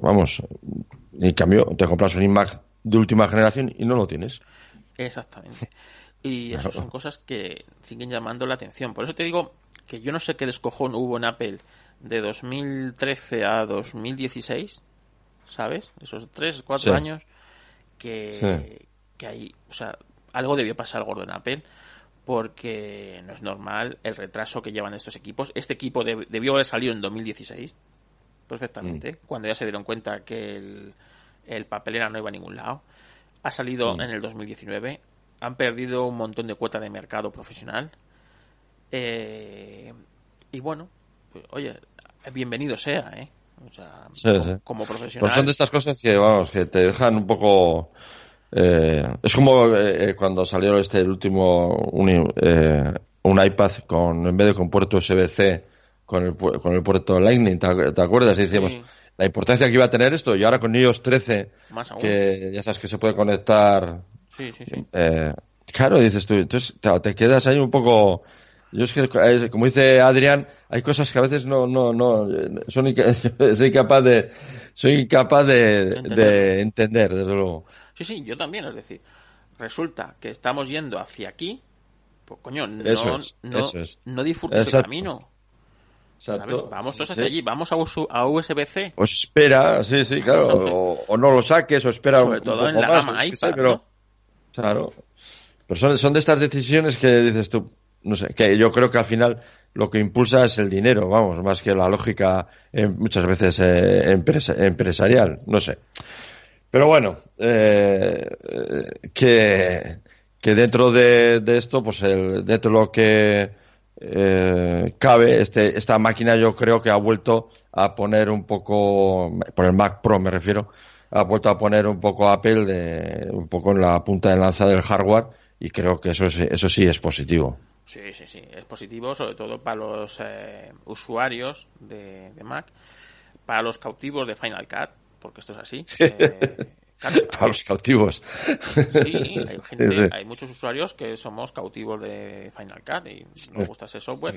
vamos, en cambio te compras un iMac de última generación y no lo tienes. Exactamente. Y [laughs] esas son cosas que siguen llamando la atención. Por eso te digo que yo no sé qué descojón hubo en Apple de 2013 a 2016, ¿sabes? Esos tres, cuatro Sí. años que, Sí. que hay, o sea, algo debió pasar gordo en Apple porque no es normal el retraso que llevan estos equipos. Este equipo deb- debió haber salido en 2016 perfectamente, cuando ya se dieron cuenta que el, el papelera no iba a ningún lado. Ha salido Mm. en el 2019. Han perdido un montón de cuota de mercado profesional. Eh, y bueno, pues, oye, bienvenido sea, ¿eh? O sea, Sí, sí. como profesional. Pues son de estas cosas que, vamos, que te dejan un poco... eh, es como eh, cuando salió este, el último, un, eh, un iPad con, en vez de con puerto USB-C, con el, con el puerto Lightning, ¿te, ac- te acuerdas? Y decíamos, Sí. la importancia que iba a tener esto, y ahora con iOS 13, Más aún. que ya sabes que se puede conectar Sí, sí, sí. eh, claro, dices tú, entonces te, te quedas ahí un poco. Yo es que, es- como dice Adrián, hay cosas que a veces no, no, no, eh, son inca- [laughs] soy incapaz de, soy incapaz de, Entender. de entender, desde luego. Sí, sí, yo también, es decir, resulta que estamos yendo hacia aquí, pues coño, no, Eso es, no, eso es. no disfrutes el camino. Vamos todos hacia sí. allí, vamos a, a USB-C, O espera, sí, sí, claro, o, o no lo saques, o espera sobre un todo poco en la más, gama sé, iPad, pero, ¿no? Claro. Pero son, son de estas decisiones que dices tú, no sé, que yo creo que al final lo que impulsa es el dinero, vamos, más que la lógica eh, muchas veces eh, empresa- empresarial, no sé. Pero bueno, eh, que, que dentro de, de esto, pues el, dentro de lo que eh, cabe, este, esta máquina yo creo que ha vuelto a poner un poco, por el Mac Pro me refiero, ha vuelto a poner un poco Apple de, un poco en la punta de lanza del hardware y creo que eso, es- eso sí es positivo. Sí, sí, sí, es positivo, sobre todo para los eh, usuarios de, de Mac, para los cautivos de Final Cut, porque esto es así. [laughs] eh, claro, Para los cautivos. Sí, hay [laughs] gente, sí. hay muchos usuarios que somos cautivos de Final Cut y nos gusta ese software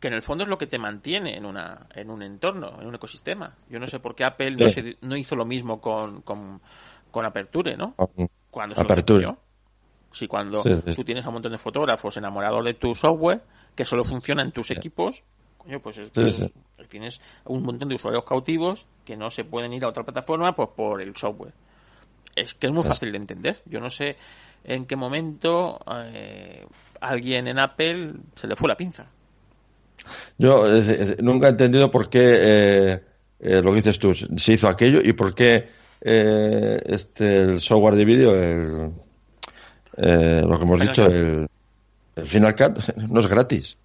que en el fondo es lo que te mantiene en una en un entorno, en un ecosistema. Yo no sé por qué Apple no, se- no hizo lo mismo con, con, con Aperture, ¿no? Cuando se Aperture. lo. Si cuando Sí, sí. tú tienes a un montón de fotógrafos enamorados de tu software, que solo funciona en tus equipos, coño, pues es- tienes un montón de usuarios cautivos que no se pueden ir a otra plataforma pues por el software. Es que es muy fácil de entender. Yo no sé en qué momento eh, alguien en Apple se le fue la pinza. Yo es- es- nunca he entendido por qué eh, eh, lo que dices tú se hizo aquello y por qué eh, este el software de vídeo, el, eh, lo que hemos Final dicho, el, el Final Cut [laughs] no es gratis.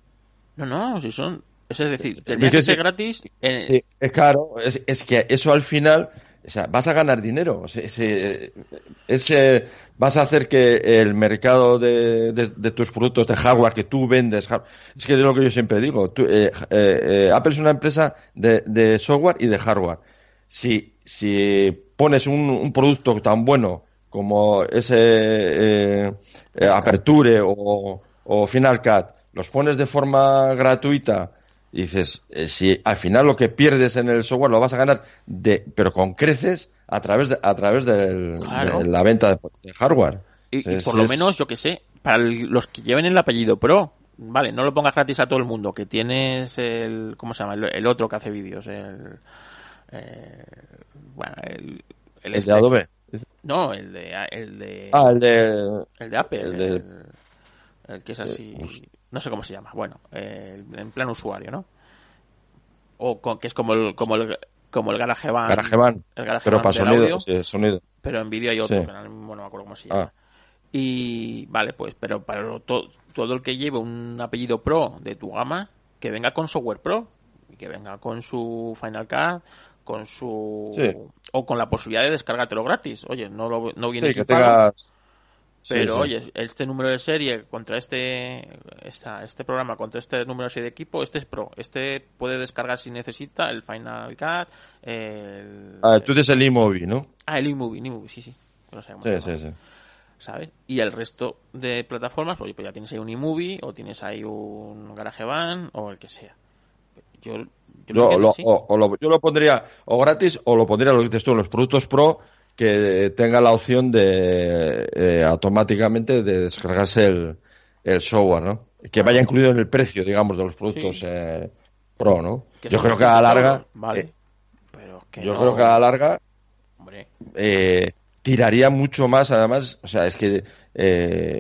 No, no, si son... Es decir, Eh, tendría que ser gratis. en- Sí, es claro, es, es que eso al final, o sea, vas a ganar dinero. Ese- ese- vas a hacer que el mercado de, de- de tus productos de hardware que tú vendes, es que es lo que yo siempre digo. tú, eh, eh, eh, Apple es una empresa de, de software y de hardware. Si, si pones un, un producto tan bueno como ese eh, eh, Aperture o, o Final Cut, los pones de forma gratuita y dices, eh, si al final lo que pierdes en el software lo vas a ganar, de, pero con creces a través de, a través del- Claro. de la venta de, de hardware. Y, Sí, y es- por lo menos, yo que sé, para el- los que lleven el apellido Pro, vale, no lo pongas gratis a todo el mundo, que tienes el, ¿cómo se llama? El, el otro que hace vídeos, el, eh, bueno, el, el este- de Adobe. No, el de, el de, Ah, el de... el de Apple, el el, de- el que es así, no sé cómo se llama, bueno, el- en plan usuario, ¿no? O con- que es como el, como el, como el GarageBand. GarageBand, el GarageBand pero para sonido, audio. sí, sonido. Pero en vídeo hay otro, Sí. que ahora mismo no me acuerdo cómo se llama. Ah. Y vale, pues, pero para lo- to- todo el que lleve un apellido Pro de tu gama, que venga con software Pro, y que venga con su Final Cut, con su... Sí. O con la posibilidad de descargártelo gratis. Oye, no, lo, no viene Sí, que equipado, tengas... sí, pero sí. oye, este número de serie contra este esta, este programa contra este número de serie de equipo, este es Pro. Este puede descargar si necesita el Final Cut, el... Ah, tú dices el iMovie, ¿no? Ah, el iMovie, iMovie, sí, sí. No sé cómo Sí, sí, sí. ¿sabes? Y el resto de plataformas, oye, pues ya tienes ahí un iMovie o tienes ahí un GarageBand o el que sea. Yo, yo lo Yo lo, así. o- o lo- yo lo pondría o gratis o lo pondría, lo que dices tú, en los productos Pro que tenga la opción de eh, automáticamente de descargarse el, el software, ¿no? Que vaya incluido en el precio, digamos, de los productos Sí. eh, Pro, ¿no? Yo creo que a la 200 larga, Vale. eh, Pero que yo no- creo que a la larga eh, tiraría mucho más, además, o sea, es que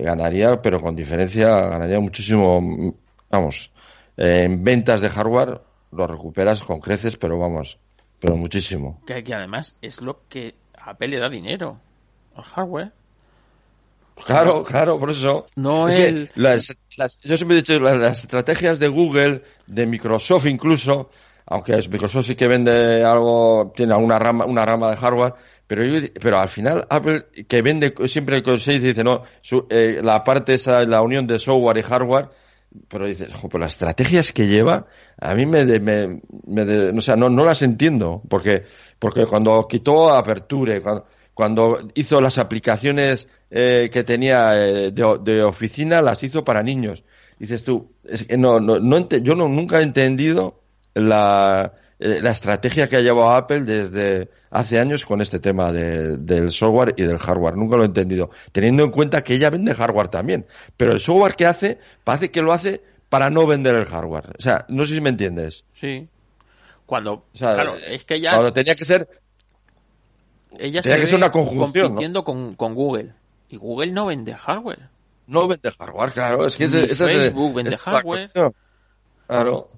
ganaría, pero con diferencia, ganaría muchísimo, vamos, en ventas de hardware lo recuperas con creces, pero vamos, pero muchísimo. que, que además es lo que Apple le da dinero al hardware. Claro, claro, por eso. No Es que las- las- yo siempre he dicho, las, las estrategias de Google, de Microsoft incluso, aunque Microsoft sí que vende algo, tiene una rama, una rama de hardware, pero, pero al final Apple, que vende siempre se dice, dice no, eh, la parte esa, la unión de software y hardware, pero dices, ojo, pero las estrategias que lleva, a mí me, me, me o sea, no, no las entiendo, porque, porque cuando quitó Aperture, cuando, cuando hizo las aplicaciones eh, que tenía eh, de, de, oficina, las hizo para niños. Dices tú, es que no, no, no yo no, nunca he entendido la, eh, la estrategia que ha llevado Apple desde hace años con este tema de, del software y del hardware. Nunca lo he entendido. Teniendo en cuenta que ella vende hardware también. Pero el software que hace, parece que lo hace para no vender el hardware. O sea, no sé si me entiendes. Sí. Cuando, claro, es que ya... Cuando tenía que ser... Ella tenía que ser una conjunción, compitiendo con, con Google. Y Google no vende hardware. No vende hardware, claro. Es que Facebook vende hardware. Claro.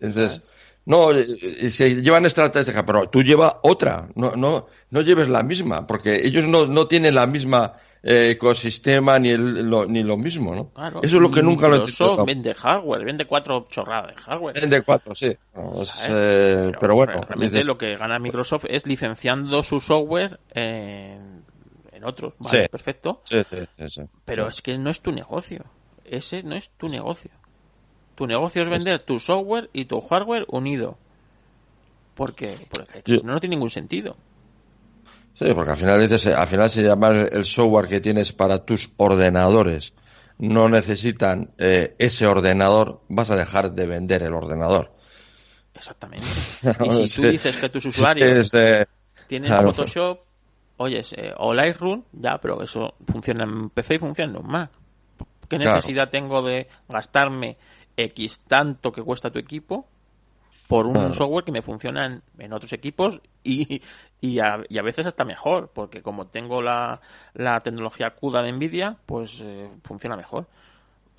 Entonces, no, eh, eh, se llevan estrategia, pero tú llevas otra, no, no, no lleves la misma, porque ellos no, no tienen la misma eh, ecosistema ni, lo, ni lo mismo, ¿no? Eso es lo que nunca lo he entendido. vende hardware, vende cuatro chorradas de hardware. Vende cuatro, sí. pero, bueno. Realmente lo que gana Microsoft es licenciando su software en, en otros. Vale, perfecto. Sí, sí, pero es que no es tu negocio. Ese no es tu negocio. Tu negocio es vender tu software y tu hardware unido. Porque, porque no, tiene ningún sentido. Sí, porque al final dices, al final se llama el software que tienes para tus ordenadores. No necesitan eh, ese ordenador, vas a dejar de vender el ordenador. Exactamente. [laughs] y si tú dices que tus usuarios tienen Photoshop, oyes, eh, o Lightroom, ya, pero eso funciona en PC y funciona en Mac. ¿Qué necesidad tengo de gastarme X tanto que cuesta tu equipo por un software que me funciona en, otros equipos y, y, a, veces hasta mejor, porque como tengo la, la tecnología CUDA de Nvidia, pues eh, funciona mejor.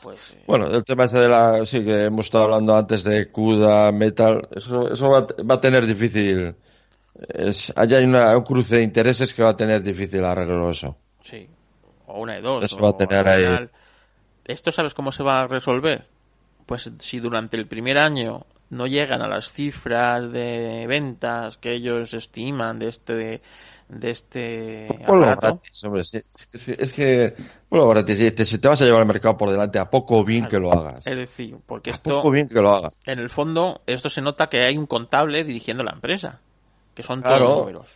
Pues, eh, Bueno, el tema ese de la. Sí, que hemos estado hablando antes de CUDA, Metal, eso, eso va, a tener difícil. Es, allá hay una, un cruce de intereses que va a tener difícil arreglo eso. Sí, o una de dos. Eso va a tener ahí. ¿Esto sabes cómo se va a resolver? Pues si durante el primer año no llegan a las cifras de ventas que ellos estiman de este de este gratis, hombre. Es, que bueno, gratis, si te, vas a llevar el mercado por delante, a poco bien que lo hagas. Es decir, porque esto poco bien que lo hagas. En el fondo, esto se nota que hay un contable dirigiendo la empresa, que son todos números.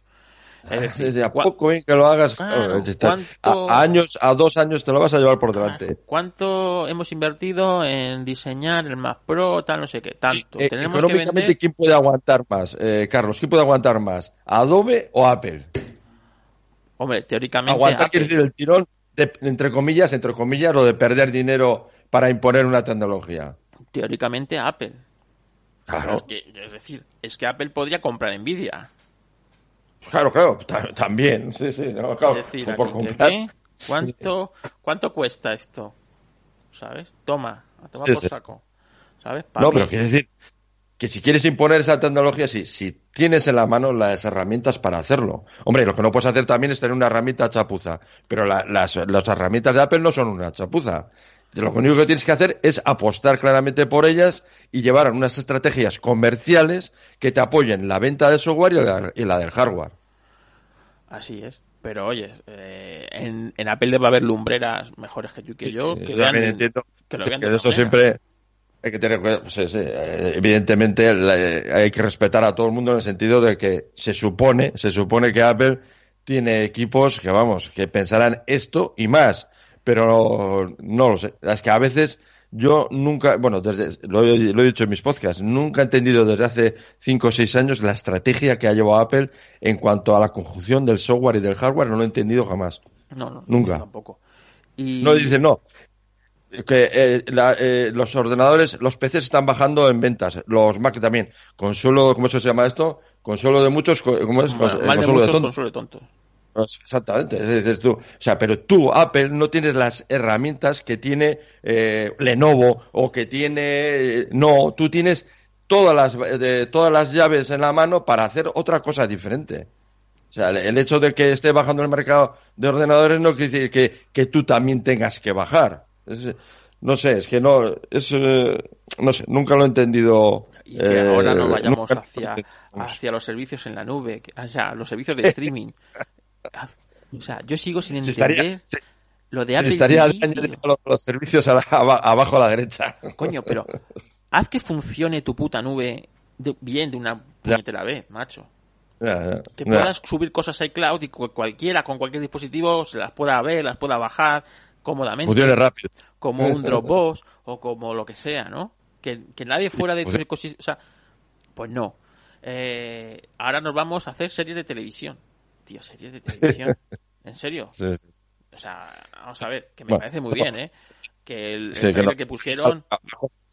Desde a poco que lo hagas, a, años, a dos años te lo vas a llevar por delante. ¿Cuánto hemos invertido en diseñar el Mac Pro, tal, no sé qué? Tanto. Eh, económicamente, ¿quién puede aguantar más? Eh, Carlos, ¿quién puede aguantar más? ¿Adobe o Apple? Hombre, teóricamente. Aguantar quiere decir el tirón, entre comillas, entre comillas, lo de perder dinero para imponer una tecnología. Teóricamente Apple. Claro. es decir, es que Apple podría comprar Nvidia. Claro, claro, también, sí, sí, no, claro, decir, por comprar. ¿Cuánto, ¿Cuánto cuesta esto? ¿Sabes? Toma, a tomar por saco. ¿Sabes? no, pero quiere decir que si quieres imponer esa tecnología, sí, si tienes en la mano las herramientas para hacerlo. Hombre, lo que no puedes hacer también es tener una herramienta chapuza. Pero las, las herramientas de Apple no son una chapuza. Lo único que tienes que hacer es apostar claramente por ellas y llevar unas estrategias comerciales que te apoyen la venta de software y la, del hardware. Así es. Pero oye, eh, en, en, Apple debe haber lumbreras mejores que tú que yo. que también entiendo que, esto siempre hay que tener pues, eh, evidentemente hay que respetar a todo el mundo en el sentido de que se supone, se supone que Apple tiene equipos que vamos, que pensarán esto y más pero no lo sé. Es que a veces yo nunca, bueno, desde, lo, he, dicho en mis podcasts, nunca he entendido desde hace 5 o 6 años la estrategia que ha llevado Apple en cuanto a la conjunción del software y del hardware, no lo he entendido jamás. No, no, nunca. Tampoco. Y... No dicen, no, que eh, eh, los ordenadores, los PCs están bajando en ventas, los Mac también. Consuelo, ¿cómo se llama esto? Consuelo de muchos, ¿cómo es? consuelo, de consuelo de tontos. Exactamente, es tú. O sea, pero tú, Apple, no tienes las herramientas que tiene eh, Lenovo o que tiene. Eh, no, tú tienes todas las, todas las llaves en la mano para hacer otra cosa diferente. O sea, el, hecho de que esté bajando el mercado de ordenadores no quiere decir que, que tú también tengas que bajar. no sé, es que no, es, no sé, nunca lo he entendido. Y que ahora no vayamos hacia, hacia los servicios en la nube, o sea, los servicios de [laughs] streaming. O sea, yo sigo sin entender lo de Apple Estaría los, los, servicios abajo a la derecha. Coño, pero haz que funcione tu puta nube bien de una puñetera vez, macho. que puedas subir cosas a iCloud y cualquiera con cualquier dispositivo se las pueda ver, las pueda bajar cómodamente. Funcione rápido. Como un Dropbox o como lo que sea, ¿no? Que, nadie fuera de tu ecosistema. O sea, pues no. Eh, ahora nos vamos a hacer series de televisión. Tío, series de televisión. [laughs] ¿En serio? O sea, vamos a ver, que me parece muy bien, ¿eh? Que el, el que, pusieron.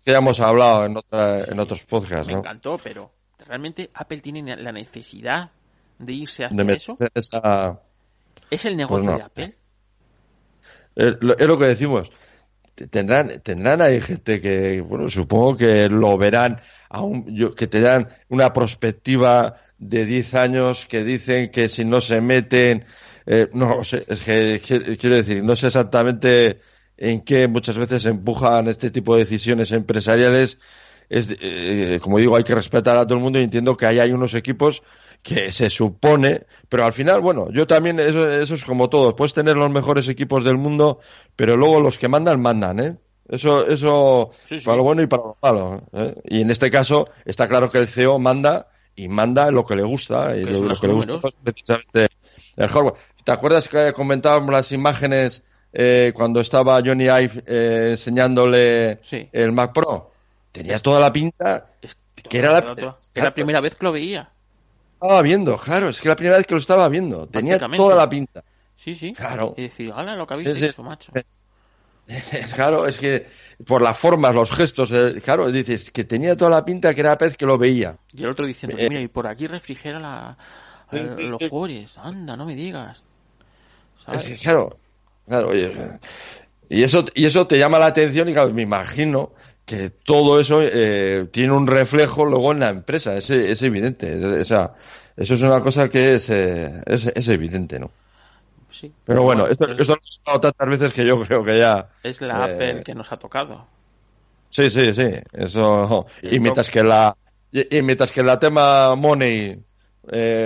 Que ya hemos hablado en, otra, en otros podcasts, Me encantó, pero realmente Apple tiene la necesidad de irse a hacer eso. ¿Es el negocio pues de Apple? Es lo, que decimos. Tendrán, tendrán ahí gente que, bueno, supongo que lo verán, aún, yo, que te dan una perspectiva de 10 años que dicen que si no se meten, eh, no sé, es que quiero decir, no sé exactamente en qué muchas veces empujan este tipo de decisiones empresariales. Es, eh, como digo, hay que respetar a todo el mundo y entiendo que ahí hay unos equipos que se supone, pero al final, bueno, yo también, eso, eso es como todo, puedes tener los mejores equipos del mundo, pero luego los que mandan, mandan, ¿eh? Eso, eso, para lo bueno y para lo malo. ¿eh? Y en este caso, está claro que el CEO manda y manda lo que le gusta, y lo, que le gusta es precisamente el hardware. ¿Te acuerdas que comentábamos las imágenes eh, cuando estaba Johnny Ive eh, enseñándole el Mac Pro? Tenía toda la pinta que era la, la primera vez que lo veía estaba viendo, claro, es que la primera vez que lo estaba viendo, tenía toda la pinta. Sí, sí. Claro. Y decir, ¡hala, lo que habéis hecho, macho! [laughs] Claro, es que por las formas, los gestos, eh, claro, dices que tenía toda la pinta que era la vez que lo veía. Y el otro diciendo, eh, mira, y por aquí refrigera la, los jugadores, anda, no me digas. claro, claro, y eso, y eso te llama la atención y claro, me imagino que todo eso eh, tiene un reflejo luego en la empresa, es, es evidente. eso es una cosa que es, eh, es, es, evidente, ¿no? Sí. Pero bueno, esto, esto lo he tantas veces que yo creo que ya... Es la eh, Apple que nos ha tocado. Sí, sí, sí. Eso... Y, mientras que la... Y, mientras que la tema money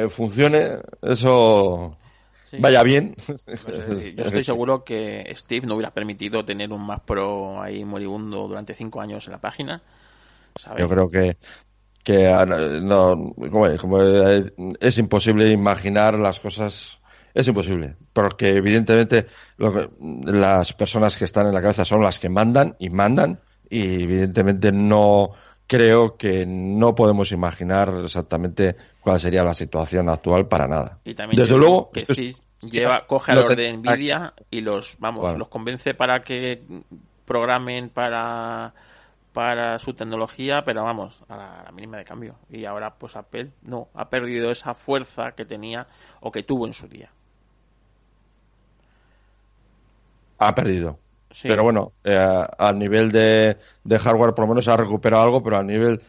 funcione, eso vaya bien. Pues, yo estoy seguro que Steve no hubiera permitido tener un Mac Pro ahí moribundo durante cinco años en la página. Yo creo que que ah, no, como, es imposible imaginar las cosas es imposible porque evidentemente las personas que están en la cabeza son las que mandan y mandan y evidentemente no creo que no podemos imaginar exactamente cuál sería la situación actual para nada. Y también Desde luego, que lleva, coge a los de Nvidia y los, vamos, los convence para que programen para para su tecnología, pero vamos, a la, mínima de cambio. Y ahora, pues Apple no, ha perdido esa fuerza que tenía o que tuvo en su día. Ha perdido. Pero bueno, eh, a nivel de, de, hardware por lo menos ha recuperado algo, pero a nivel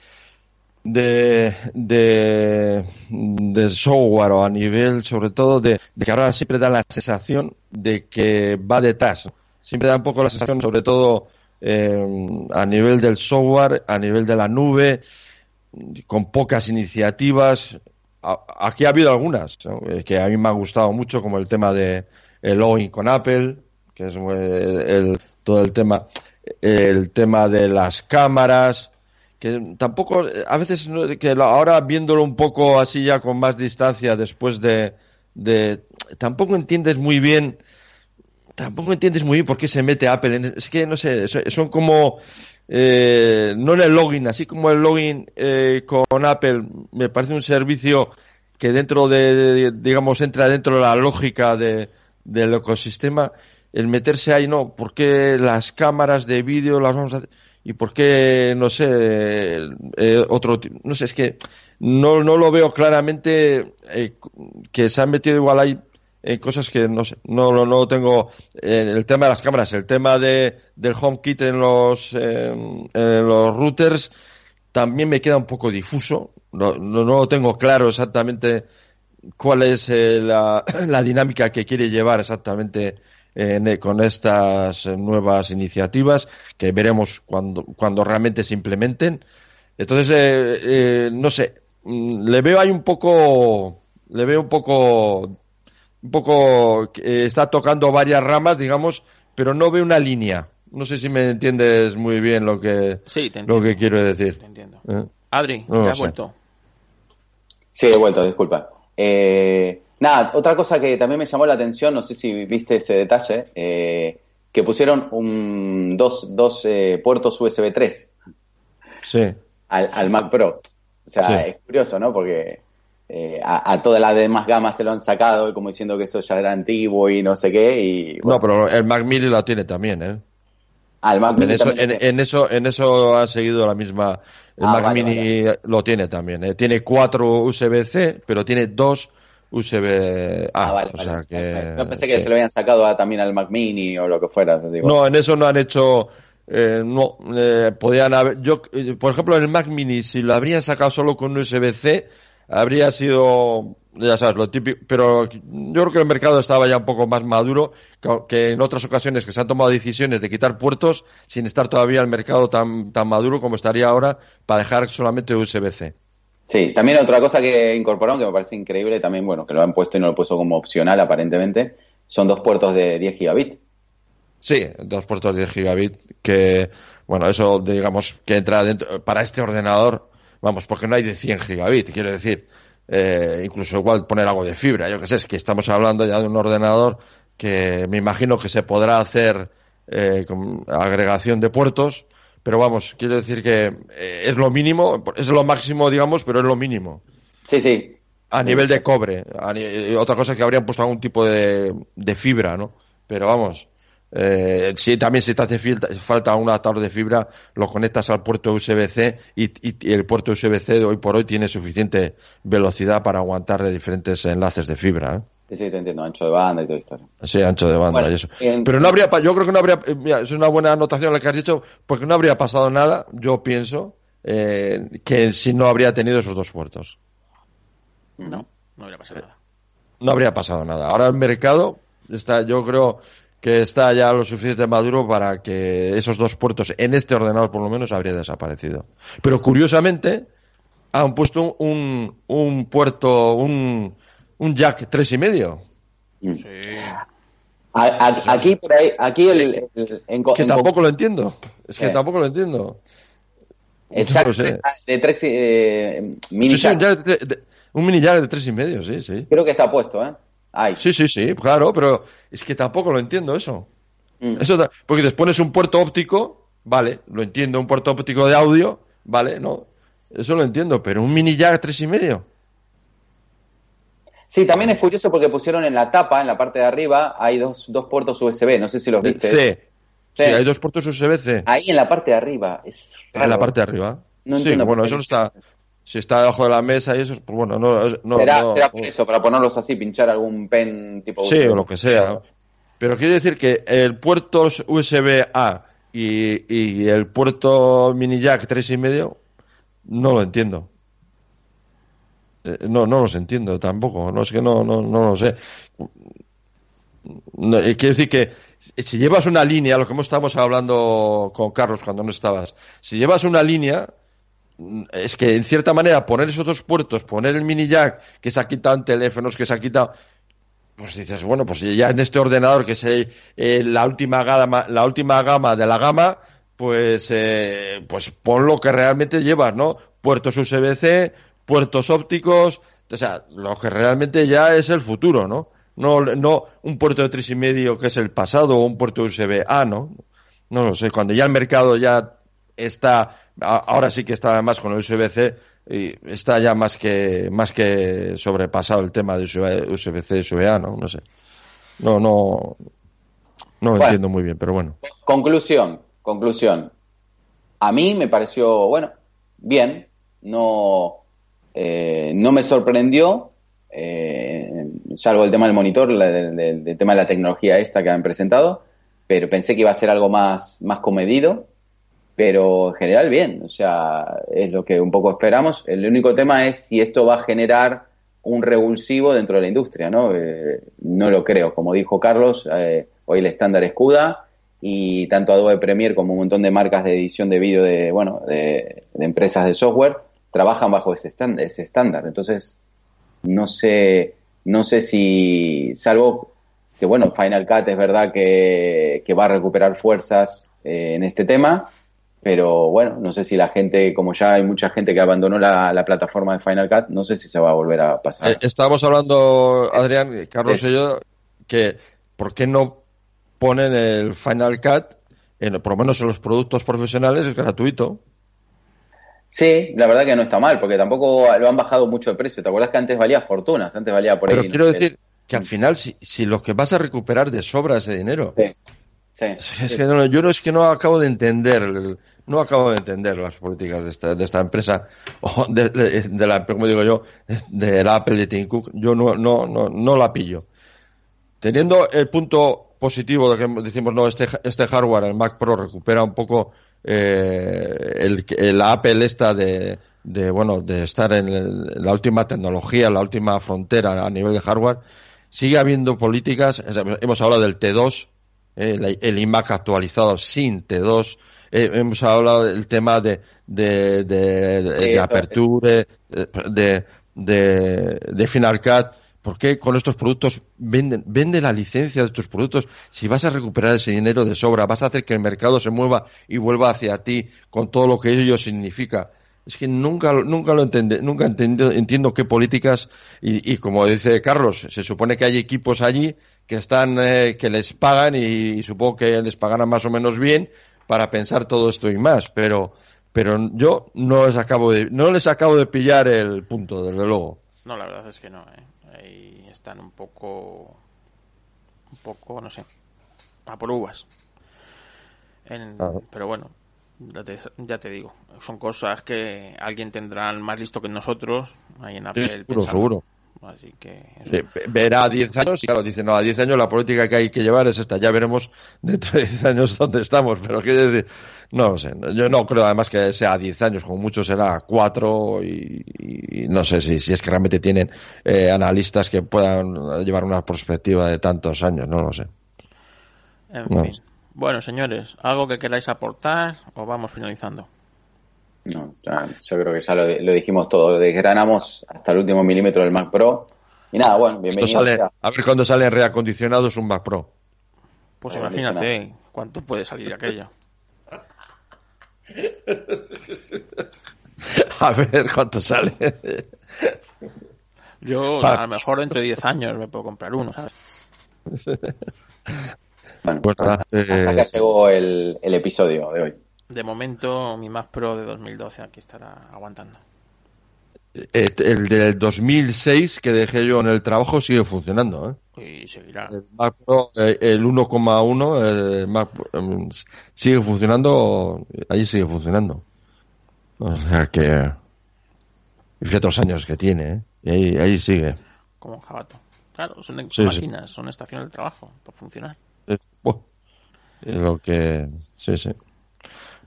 de, de, de software o a nivel sobre todo de, de, que ahora siempre da la sensación de que va detrás. Siempre da un poco la sensación, sobre todo eh, a nivel del software, a nivel de la nube, con pocas iniciativas. aquí ha habido algunas eh, que a mí me ha gustado mucho, como el tema de el login con Apple, que es el, todo el tema, el tema de las cámaras, que tampoco, a veces, que ahora viéndolo un poco así ya con más distancia después de, de tampoco entiendes muy bien, tampoco entiendes muy bien por qué se mete Apple. En, es que, no sé, son como, eh, no en el login, así como el login eh, con Apple me parece un servicio que dentro de, digamos, entra dentro de la lógica de, del ecosistema el meterse ahí, no, ¿por qué las cámaras de vídeo las vamos a hacer? ¿Y por qué, no sé, eh, otro, no sé, es que no, no lo veo claramente eh, que se han metido igual ahí en cosas que no sé, no, no, no tengo, el tema de las cámaras, el tema de, del HomeKit en los, en los routers, también me queda un poco difuso, no, no, no tengo claro exactamente cuál es eh, la, [clears throat] la dinámica que quiere llevar exactamente con estas nuevas iniciativas que veremos cuando, cuando realmente se implementen. Entonces, eh, eh, no sé, mm, le veo ahí un poco, le veo un poco, un poco, está tocando varias ramas, digamos, pero no veo una línea. No sé si me entiendes muy bien lo que, lo que quiero decir. Te entiendo. ¿Eh? Adri, ¿te has vuelto? Sí, he vuelto, disculpa. Eh, nada, otra cosa que también me llamó la atención, no sé si viste ese detalle, eh, que pusieron un, dos, dos eh, puertos USB 3 sí. al, Mac Pro. O sea, es curioso, ¿no? Porque a, todas las demás gamas se lo han sacado, como diciendo que eso ya era antiguo y no sé qué. Y, No, pero el Mac Mini lo tiene también, ¿eh? Ah, Mac Mini en, eso, en, eso, en eso ha seguido la misma. El ah, Mac Mini lo tiene también. ¿eh? Tiene cuatro USB-C, pero tiene dos USB A. Ah, vale, o sea que, no pensé que se lo habían sacado también al Mac Mini o lo que fuera. No, en eso no han hecho. Eh, no, eh, podían haber. Yo, por ejemplo, en el Mac Mini, si lo habrían sacado solo con USB-C, habría sido ya sabes, lo típico, pero yo creo que el mercado estaba ya un poco más maduro que en otras ocasiones que se han tomado decisiones de quitar puertos sin estar todavía el mercado tan, tan maduro como estaría ahora para dejar solamente USB-C. Sí, también otra cosa que incorporaron que me parece increíble, también, bueno, que lo han puesto y no lo han puesto como opcional aparentemente, son dos puertos de 10 gigabit. Sí, dos puertos de 10 gigabit que, bueno, eso digamos que entra dentro, para este ordenador, vamos, porque no hay de 100 gigabit, quiero decir, eh, incluso igual poner algo de fibra, yo que sé, es que estamos hablando ya de un ordenador que me imagino que se podrá hacer eh, con agregación de puertos, pero vamos, quiero decir que eh, es lo mínimo, es lo máximo, digamos, pero es lo mínimo. Sí, sí. A nivel de cobre. otra cosa que habrían puesto algún tipo de, de fibra, ¿no? Pero vamos, eh, si también si te hace falta un adaptador de fibra, lo conectas al puerto USB-C y, el puerto USB-C de hoy por hoy tiene suficiente velocidad para aguantar de diferentes enlaces de fibra. ¿eh? Sí, sí, te entiendo, ancho de banda y todo esto. Sí, ancho de banda y eso. Pero no habría, yo creo que no habría, mira, es una buena anotación la que has dicho, porque no habría pasado nada, yo pienso, eh, que si no habría tenido esos dos puertos. No, no habría pasado nada. No habría pasado nada. Ahora el mercado está, yo creo, que está ya lo suficiente maduro para que esos dos puertos en este ordenador por lo menos habría desaparecido. Pero curiosamente han puesto un, un puerto, un, un jack tres y medio. Sí. Aquí, por ahí, aquí el, que tampoco lo entiendo. Es que tampoco lo entiendo. El jack de tres, eh, mini sí, un, mini jack de tres y medio, sí, sí. Creo que está puesto, ¿eh? Sí, sí, sí, claro, pero es que tampoco lo entiendo eso. Mm. eso porque después pones un puerto óptico, vale, lo entiendo, un puerto óptico de audio, vale, no, eso lo entiendo, pero un mini jack tres y medio. Sí, también es curioso porque pusieron en la tapa, en la parte de arriba, hay dos, dos puertos USB, no sé si los viste. Sí. sí, hay dos puertos USB-C. Ahí en la parte de arriba, es En la parte de arriba. sí, bueno, eso está, si está debajo de la mesa y eso, pues bueno, no. no será, será por eso, para ponerlos así, pinchar algún pen tipo. Sí, o lo que sea. Pero quiere decir que el puerto USB-A y, y, el puerto mini jack tres y medio, no lo entiendo. Eh, no, no los entiendo tampoco. No es que no, no, no lo sé. quiere decir que si llevas una línea, lo que hemos estado hablando con Carlos cuando no estabas, si llevas una línea, es que en cierta manera poner esos dos puertos, poner el mini jack que se ha quitado en teléfonos, que se ha quitado, pues dices, bueno, pues ya en este ordenador que es eh, la última gama, la última gama de la gama, pues, eh, pues pon lo que realmente llevas, ¿no? Puertos USB-C, puertos ópticos, o sea, lo que realmente ya es el futuro, ¿no? No, no un puerto de tres y medio que es el pasado o un puerto USB-A, ¿no? No lo sé, cuando ya el mercado ya está, ahora sí que está además con el USB-C, y está ya más que, más que sobrepasado el tema de USB-C y USB-A, ¿no? No sé. No, no, no entiendo muy bien, pero bueno. Conclusión, conclusión. A mí me pareció, bueno, bien, no, eh, no me sorprendió, eh, salvo el tema del monitor, el tema de la tecnología esta que han presentado, pero pensé que iba a ser algo más, más comedido pero en general bien, o sea, es lo que un poco esperamos. El único tema es si esto va a generar un revulsivo dentro de la industria, ¿no? Eh, no lo creo, como dijo Carlos, eh, hoy el estándar es CUDA y tanto Adobe Premiere como un montón de marcas de edición de vídeo de, bueno, de, empresas de software trabajan bajo ese estándar, ese estándar. Entonces, no sé, no sé si, salvo que bueno, Final Cut es verdad que, va a recuperar fuerzas eh, en este tema, pero bueno, no sé si la gente, como ya hay mucha gente que abandonó la, plataforma de Final Cut, no sé si se va a volver a pasar. Eh, estábamos hablando, Adrián, Carlos y yo, que ¿por qué no ponen el Final Cut, en, por lo menos en los productos profesionales, es gratuito? Sí, la verdad que no está mal, porque tampoco lo han bajado mucho de precio. ¿Te acuerdas que antes valía fortunas? Antes valía por Pero quiero decir que al final, si, si lo que vas a recuperar de sobra ese dinero. Sí. [laughs] es que yo no es que no acabo de entender no acabo de entender las políticas de esta, de esta empresa [laughs] o de, la como digo yo de la Apple de Tim Cook yo no no no no la pillo teniendo el punto positivo de que decimos no este este hardware el Mac Pro recupera un poco eh, el, la Apple esta de, de bueno de estar en la última tecnología la última frontera a nivel de hardware sigue habiendo políticas hemos hablado del T2 eh, el, iMac actualizado sin T2. Eh, hemos hablado del tema de, de, de, apertura, de, de, Final Cut. ¿Por qué con estos productos venden, vende la licencia de estos productos? Si vas a recuperar ese dinero de sobra, vas a hacer que el mercado se mueva y vuelva hacia ti con todo lo que ello significa. Es que nunca, nunca lo entiendo, nunca entiendo, entiendo qué políticas, y, y, como dice Carlos, se supone que hay equipos allí que están, eh, que les pagan y, supongo que les pagarán más o menos bien para pensar todo esto y más, pero, pero yo no les acabo de, no les acabo de pillar el punto, desde luego. No, la verdad es que no, ¿eh? Ahí están un poco, un poco, no sé, a por uvas. Pero bueno, ya te, digo, son cosas que alguien tendrá más listo que nosotros ahí en Apple. seguro, seguro. Así que. Verá a 10 años y claro, dice, no, a 10 años la política que hay que llevar es esta. Ya veremos dentro de 10 años dónde estamos. Pero quiero decir, no lo sé. Yo no creo además que sea 10 años, como mucho será 4 y, no sé si, si es que realmente tienen eh, analistas que puedan llevar una perspectiva de tantos años, no lo sé. En fin. Bueno, señores, ¿algo que queráis aportar o vamos finalizando? No, yo creo que ya lo, dijimos todo, desgranamos hasta el último milímetro del Mac Pro. Y nada, bueno, bienvenido. a ver cuándo sale reacondicionados un Mac Pro. Pues imagínate, ¿cuánto puede salir aquello? [laughs] a ver cuánto sale. Yo, a lo mejor dentro de 10 años me puedo comprar uno, ¿sabes? bueno, pues hasta, eh, llegó el episodio de hoy. De momento, mi Mac Pro de 2012 aquí estará aguantando. El del 2006 que dejé yo en el trabajo sigue funcionando. ¿eh? Y seguirá. El Mac Pro, eh, el 1,1, el Mac em, sigue funcionando, ahí sigue funcionando. O sea que. Fíjate los años que tiene, ¿eh? Y ahí, ahí sigue. Como un jabato. Claro, son, máquinas, son estaciones de trabajo, para funcionar. Es, lo que. Sí, sí.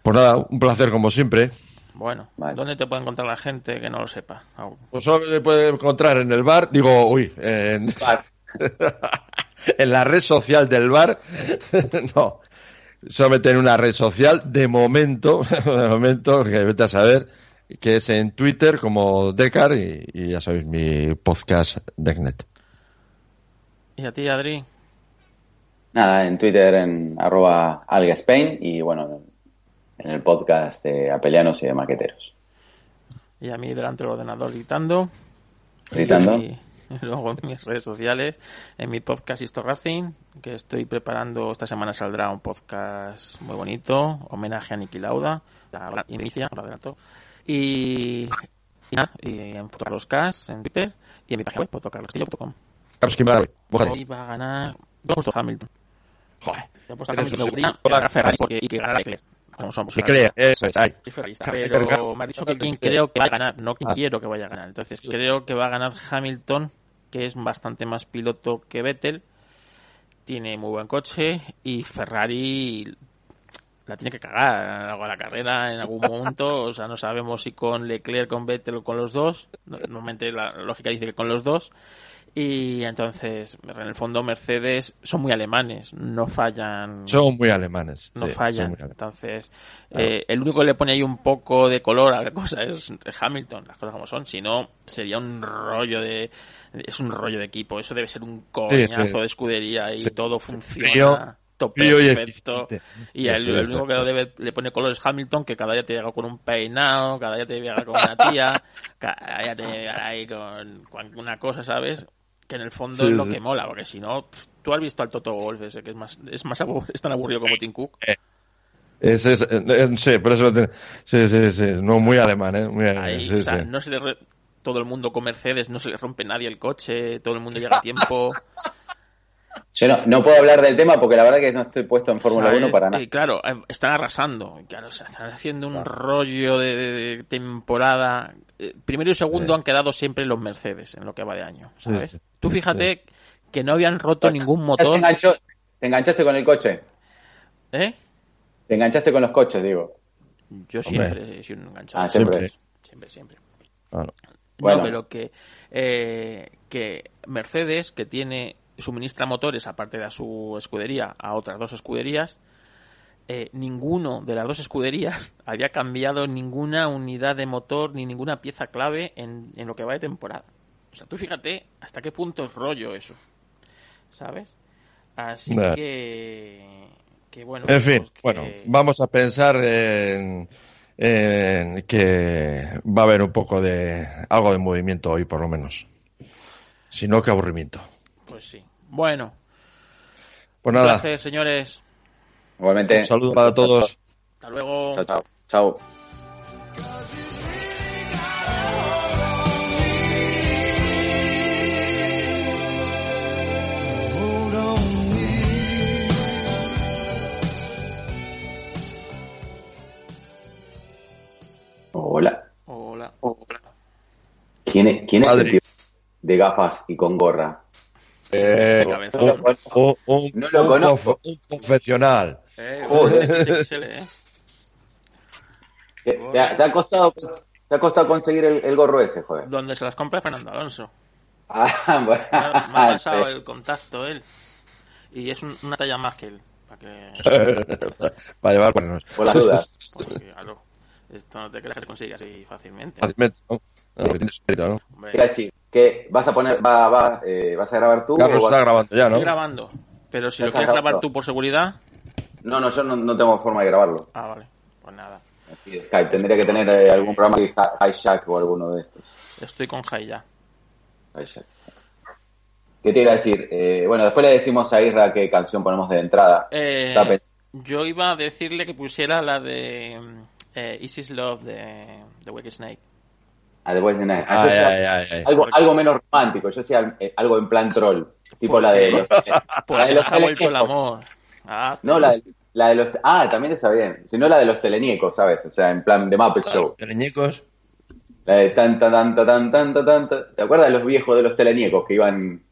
Pues nada, un placer como siempre. Bueno, ¿dónde te puede encontrar la gente que no lo sepa? Pues solo me puede encontrar en el bar, digo, uy, en, [laughs] en la red social del bar. [laughs] no, solamente en una red social, de momento, [laughs] de momento, que vete a saber, que es en Twitter como Decar y, ya sabéis, mi podcast Decnet. ¿Y a ti, Adri? Nada, en Twitter en arroba algaspain y bueno, en el podcast de Apelianos y de Maqueteros. Y a mí delante del ordenador gritando. Gritando. Y luego en mis redes sociales, en mi podcast Histo Racing, que estoy preparando, esta semana saldrá un podcast muy bonito, homenaje a Niki Lauda, la inicia, lo adelanto. Y, y nada, y en en Twitter, y en mi página web, fotocarloscastillo.com. Carlos Ahí va a ganar, vamos a Hamilton. Joder, pues a Hamilton me gustaría que Ferrari y que ganara Leclerc como somos. cree, eso es, Pero me ha dicho que quien creo que va a ganar, no ah. quiero que vaya a ganar. Entonces creo que va a ganar Hamilton, que es bastante más piloto que Vettel. Tiene muy buen coche y Ferrari la tiene que cagar a la carrera en algún [laughs] momento. O sea, no sabemos si con Leclerc, con Vettel o con los dos. Normalmente la lógica dice que con los dos. Y entonces, en el fondo, Mercedes son muy alemanes, no fallan. Son muy alemanes. No fallan. Entonces, eh, el único que le pone ahí un poco de color a la cosa es Hamilton, las cosas como son. Si no, sería un rollo de. Es un rollo de equipo. Eso debe ser un coñazo de escudería y todo funciona. Top perfecto. Y, el, único que le pone color es Hamilton, que cada día te llega con un peinado, cada día te llega con una tía, [laughs] cada día te llega ahí con, con una cosa, ¿sabes? Que en el fondo es lo que mola, porque si no, tú has visto al Toto Wolf ese, que es más, es más es tan aburrido como Tim Cook. Eh, es, es, eh, sí, pero eso sí, sí, sí, no muy alemán, ¿eh? Muy Ahí, o sea, no se le todo el mundo con Mercedes, no se le rompe nadie el coche, todo el mundo llega a tiempo. [laughs] Yo no, no, puedo hablar del tema porque la verdad que no estoy puesto en Fórmula 1 para nada. Y claro, eh, están arrasando. Claro, están haciendo un rollo de, temporada. Eh, primero y segundo han quedado siempre los Mercedes en lo que va de año, ¿sabes? Tú fíjate que no habían roto ningún motor. Te, enganchaste con el coche? ¿Eh? Te enganchaste con los coches, digo. Yo siempre he sido enganchado. Ah, siempre. Siempre, siempre. Bueno. pero que, eh, que Mercedes, que tiene suministra motores, aparte de a su escudería, a otras dos escuderías, eh, ninguno de las dos escuderías [laughs] había cambiado ninguna unidad de motor ni ninguna pieza clave en, en lo que va de temporada. O sea, tú fíjate hasta qué punto es rollo eso. ¿Sabes? Así que, que, bueno. En fin, pues bueno, vamos a pensar en, en, que va a haber un poco de algo de movimiento hoy, por lo menos. Si no, qué aburrimiento. Pues sí. Bueno. Pues nada. Gracias, señores. Igualmente. Un saludo para todos. Hasta luego. Chao, chao. Chao. Hola. Hola. Hola. ¿Quién es, quién es el tío de gafas y con gorra? Eh, un, no lo conozco. Un profesional. Eh, joder. ¿Te, ha, costado, ¿Te ha costado conseguir el, gorro ese, joder? Donde se las compra Fernando Alonso. [laughs] Ah, bueno. Me, ha, [laughs] pasado el contacto él. Y es una talla más que él. Para, que... [laughs] para llevar cuernos. Por la duda. claro. Esto no te creas que se consigue así fácilmente. Fácilmente, ¿no? no que tienes mérito, ¿no? Hombre. decir, que vas a poner, va, va, eh, vas a grabar tú. Carlos está grabando ya, ¿no? Estoy grabando. Pero si lo quieres grabar tú por seguridad. No, no, yo no, no, tengo forma de grabarlo. Ah, vale. Pues nada. Así es, Skype. Tendría que tener eh, algún programa que Hijack o alguno de estos. Estoy con Hijack. Hijack. ¿Qué te iba a decir? Eh, bueno, después le decimos a Isra qué canción ponemos de entrada. Eh, yo iba a decirle que pusiera la de eh, Isis Love de, de Wicked Snake. A The Voice algo, algo menos romántico, yo decía eh, algo en plan troll, tipo la de los, la de los ha vuelto el amor. Ah, no, la de, la de los ah, también está bien, sino la de los teleñecos, ¿sabes? O sea, en plan de Muppet Show. Teleñecos. La de tanta tanta tanta tanta tanta. ¿Te acuerdas de los viejos de los teleñecos que iban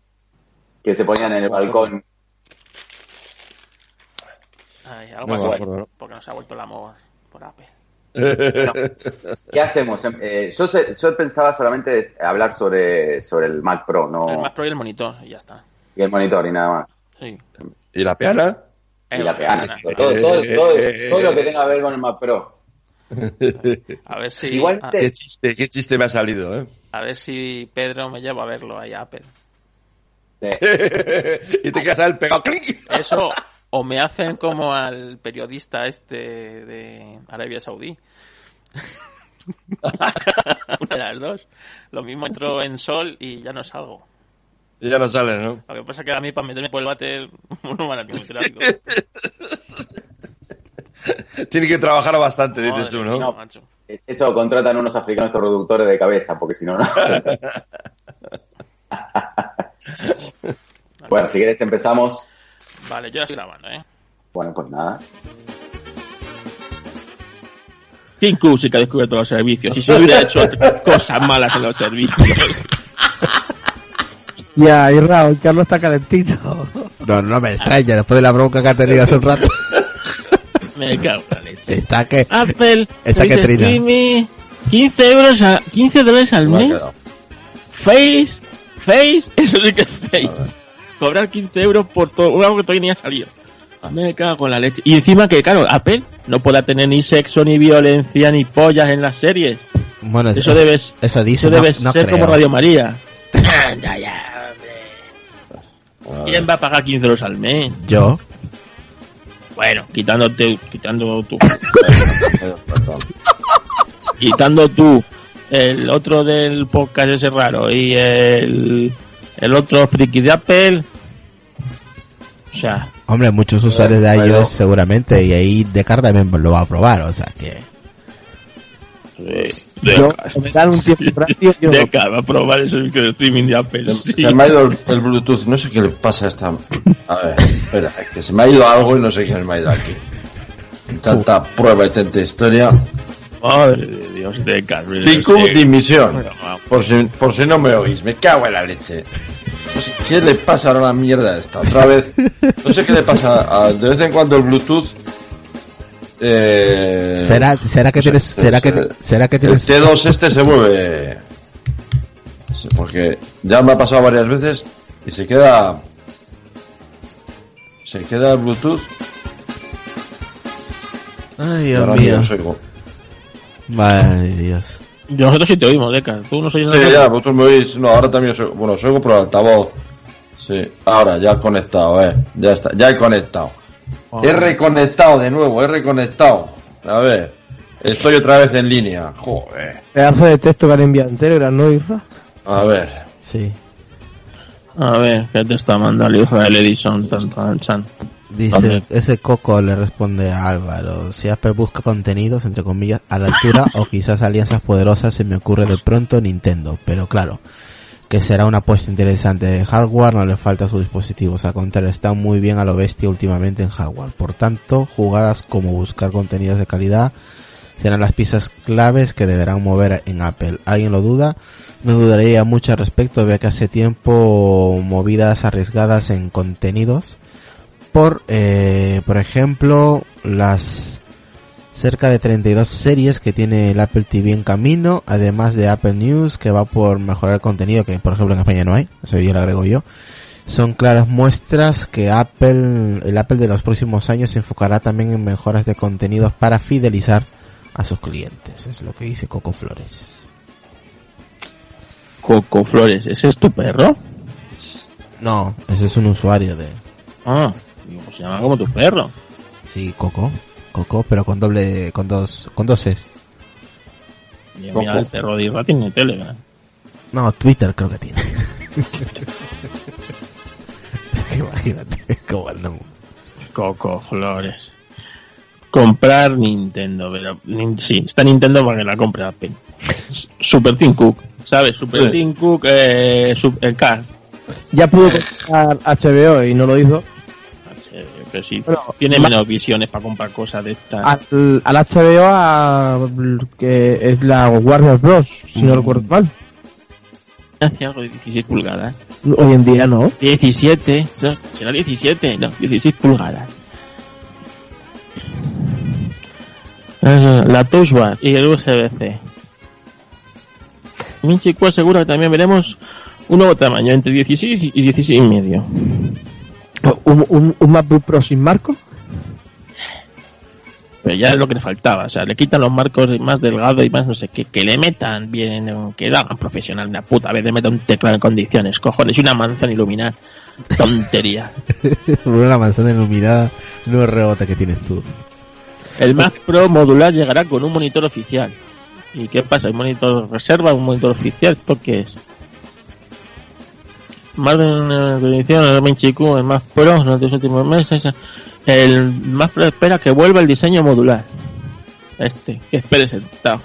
que se ponían en el balcón? Ay, algo así, porque nos ha vuelto el amor por Apple. ¿Qué hacemos? Eh, yo, yo pensaba solamente hablar sobre, sobre el Mac Pro, no. El Mac Pro y el monitor, y ya está. Y el monitor, y nada más. Sí. ¿Y la peana? Y la peana. Todo, todo, todo, lo que tenga que ver con el Mac Pro. A ver si. Igual qué chiste, qué chiste me ha salido, ¿eh? A ver si Pedro me lleva a verlo ahí a Apple. [laughs] y te quedas el pegado. Eso, o me hacen como al periodista este de Arabia Saudí. [laughs] Una de las dos. Lo mismo entró en sol y ya no salgo. Y ya no sale, ¿no? Lo que pasa es que a mí para meterme por el váter no van a tráfico. Tiene que trabajar bastante, dices tú, ¿no? no macho. Eso contratan unos africanos productores de cabeza, porque si no, no. [laughs] bueno, si quieres empezamos. Vale, yo ya estoy grabando, ¿eh? Bueno, pues nada. Tim Cook sí que ha descubierto los servicios. Y se hubiera hecho cosas malas en los servicios. Ya, y Raúl, Carlos está calentito. No, no me extraña, después de la bronca que ha tenido hace un rato. Me cago en la leche. Está que. Apple, está que trina. 15 euros a, 15 dólares al mes. Face, Face, eso sí que es face. Cobrar 15 euros por todo algo que todavía ni ha salido. Me cago con la leche. Y encima que, claro, Apple no pueda tener ni sexo, ni violencia, ni pollas en las series. Bueno, eso, debes, eso, dice, eso debe ser como Radio María. [laughs] ya, ya, hombre. ¿Quién va a pagar 15 euros al mes? Yo. Bueno, quitándote, quitando tú. [laughs] quitando tú el otro del podcast ese raro y el, el otro friki de Apple. O sea. Hombre, muchos usuarios de iOS seguramente y ahí de también lo va a probar, o sea que. yo, me dan un tiempo práctico. Yo de va a probar el servicio de streaming de Apple. Se me ha ido el, Bluetooth, no sé qué le pasa a esta. A ver, espera, es que se me ha ido algo y no sé quién me ha ido aquí. Tanta prueba y tanta historia. Madre de Dios, de Carmen. Cinco dimisión. Por si, por si no me oís, me cago en la leche. No sé qué le pasa ahora a la mierda esta. Otra vez. No sé qué le pasa. de vez en cuando el Bluetooth. Eh, ¿Será, será que tienes, será que, será que tienes... El T2 este se mueve. porque ya me ha pasado varias veces y se queda. Se queda el Bluetooth. Ay, Dios mío. Vale, Dios. Nosotros sí te oímos, Deca. Tú no sois Sí, ya, vosotros me oís. No, ahora también soy. Bueno, soy por el altavoz. Sí, ahora ya he conectado, eh. Ya está, ya he conectado. Ah. He reconectado de nuevo, he reconectado. A ver, estoy otra vez en línea. Joder. Pedazo de texto que han enviado en Telegram, ¿no, Isra? A ver. Sí. A ver, ¿qué te está mandando Israel Edison? Tan, tan, tan. Dice, ese coco le responde a Álvaro, si Apple busca contenidos, entre comillas, a la altura o quizás alianzas poderosas, se me ocurre de pronto Nintendo, pero claro, que será una apuesta interesante de hardware, no le falta sus dispositivos, a contrario, está muy bien a lo bestia últimamente en hardware, por tanto, jugadas como buscar contenidos de calidad serán las piezas claves que deberán mover en Apple. ¿Alguien lo duda? No dudaría mucho al respecto, vea que hace tiempo movidas arriesgadas en contenidos por, eh, por ejemplo, las cerca de 32 series que tiene el Apple TV en camino, además de Apple News que va por mejorar el contenido que por ejemplo en España no hay, eso yo lo agrego yo. Son claras muestras que Apple, el Apple de los próximos años se enfocará también en mejoras de contenidos para fidelizar a sus clientes, es lo que dice Coco Flores. Coco Flores, ¿ese es tu perro? No, ese es un usuario de... Ah. Pues se llama como tu perro. Sí, Coco. Coco, pero con doble, con dos, con dos es. mira, el perro de tiene Telegram. No, Twitter creo que tiene. [laughs] Imagínate cómo andamos. Coco Flores. Comprar Nintendo, pero sí, está Nintendo para que la compre Apple. Super Team Cook, ¿sabes? Super Team Cook, eh, el car. Ya pudo comprar HBO y no lo hizo pero sí, tiene menos visiones para comprar cosas de estas. Al, al HBO, a, que es la Warner Bros., si no mm. recuerdo mal. Hace algo de 16 pulgadas. Hoy en día no. 17, será 17, no, 16 pulgadas. La Touch Bar y el USB-C. Minchico asegura que también veremos un nuevo tamaño entre 16 y 16 y medio. ¿Un, un, un MacBook Pro sin marco? Pero ya es lo que le faltaba, o sea, le quitan los marcos más delgados y más no sé qué, que le metan bien, que lo hagan profesional una puta vez, le metan un teclado en condiciones, cojones, y una manzana iluminada. Tontería. [laughs] una manzana iluminada no es rebota que tienes tú. El Mac Pro modular llegará con un monitor oficial. ¿Y qué pasa? ¿Un monitor reserva? ¿Un monitor oficial? ¿Esto qué es? Más de una edición, el 20Q, el más pro, en los últimos meses, el más pro espera que vuelva el diseño modular. Este, que espere sentado.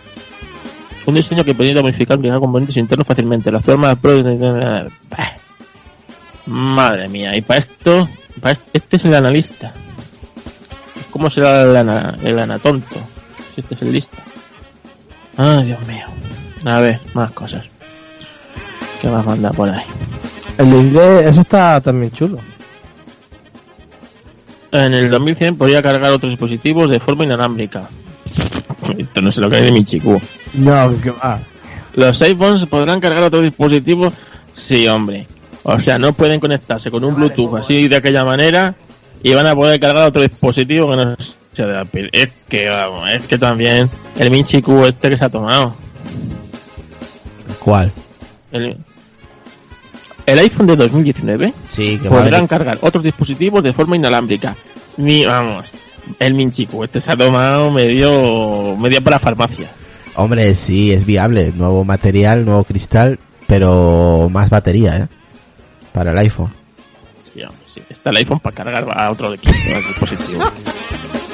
Un diseño que permite modificar y componentes internos fácilmente. La actual más pro. Madre mía, y para esto, para este, es el analista. ¿Cómo será el, ana, el anatonto? Este es el lista. Ay, Dios mío. A ver, más cosas. ¿Qué más manda por ahí? El de inglés, eso está también chulo. En el 2100 podía cargar otros dispositivos de forma inalámbrica. [laughs] Esto no sé lo hay de mi chico. No, que va. Los iPhones podrán cargar otros dispositivos Sí, hombre. O sea, no pueden conectarse con un Bluetooth así de aquella manera y van a poder cargar otro dispositivo que no sea de Apple. Es que, vamos, es que también el Minchi Q este que se ha tomado. ¿Cuál? El, el iPhone de 2019 Sí, que podrán cargar otros dispositivos de forma inalámbrica. Ni, vamos, el Minchiku, este se ha tomado medio, medio para farmacia. Hombre, sí, es viable. Nuevo material, nuevo cristal, pero más batería, ¿eh? Para el iPhone. Sí, sí. Está el iPhone para cargar a otro equipo, a otro dispositivo. [laughs]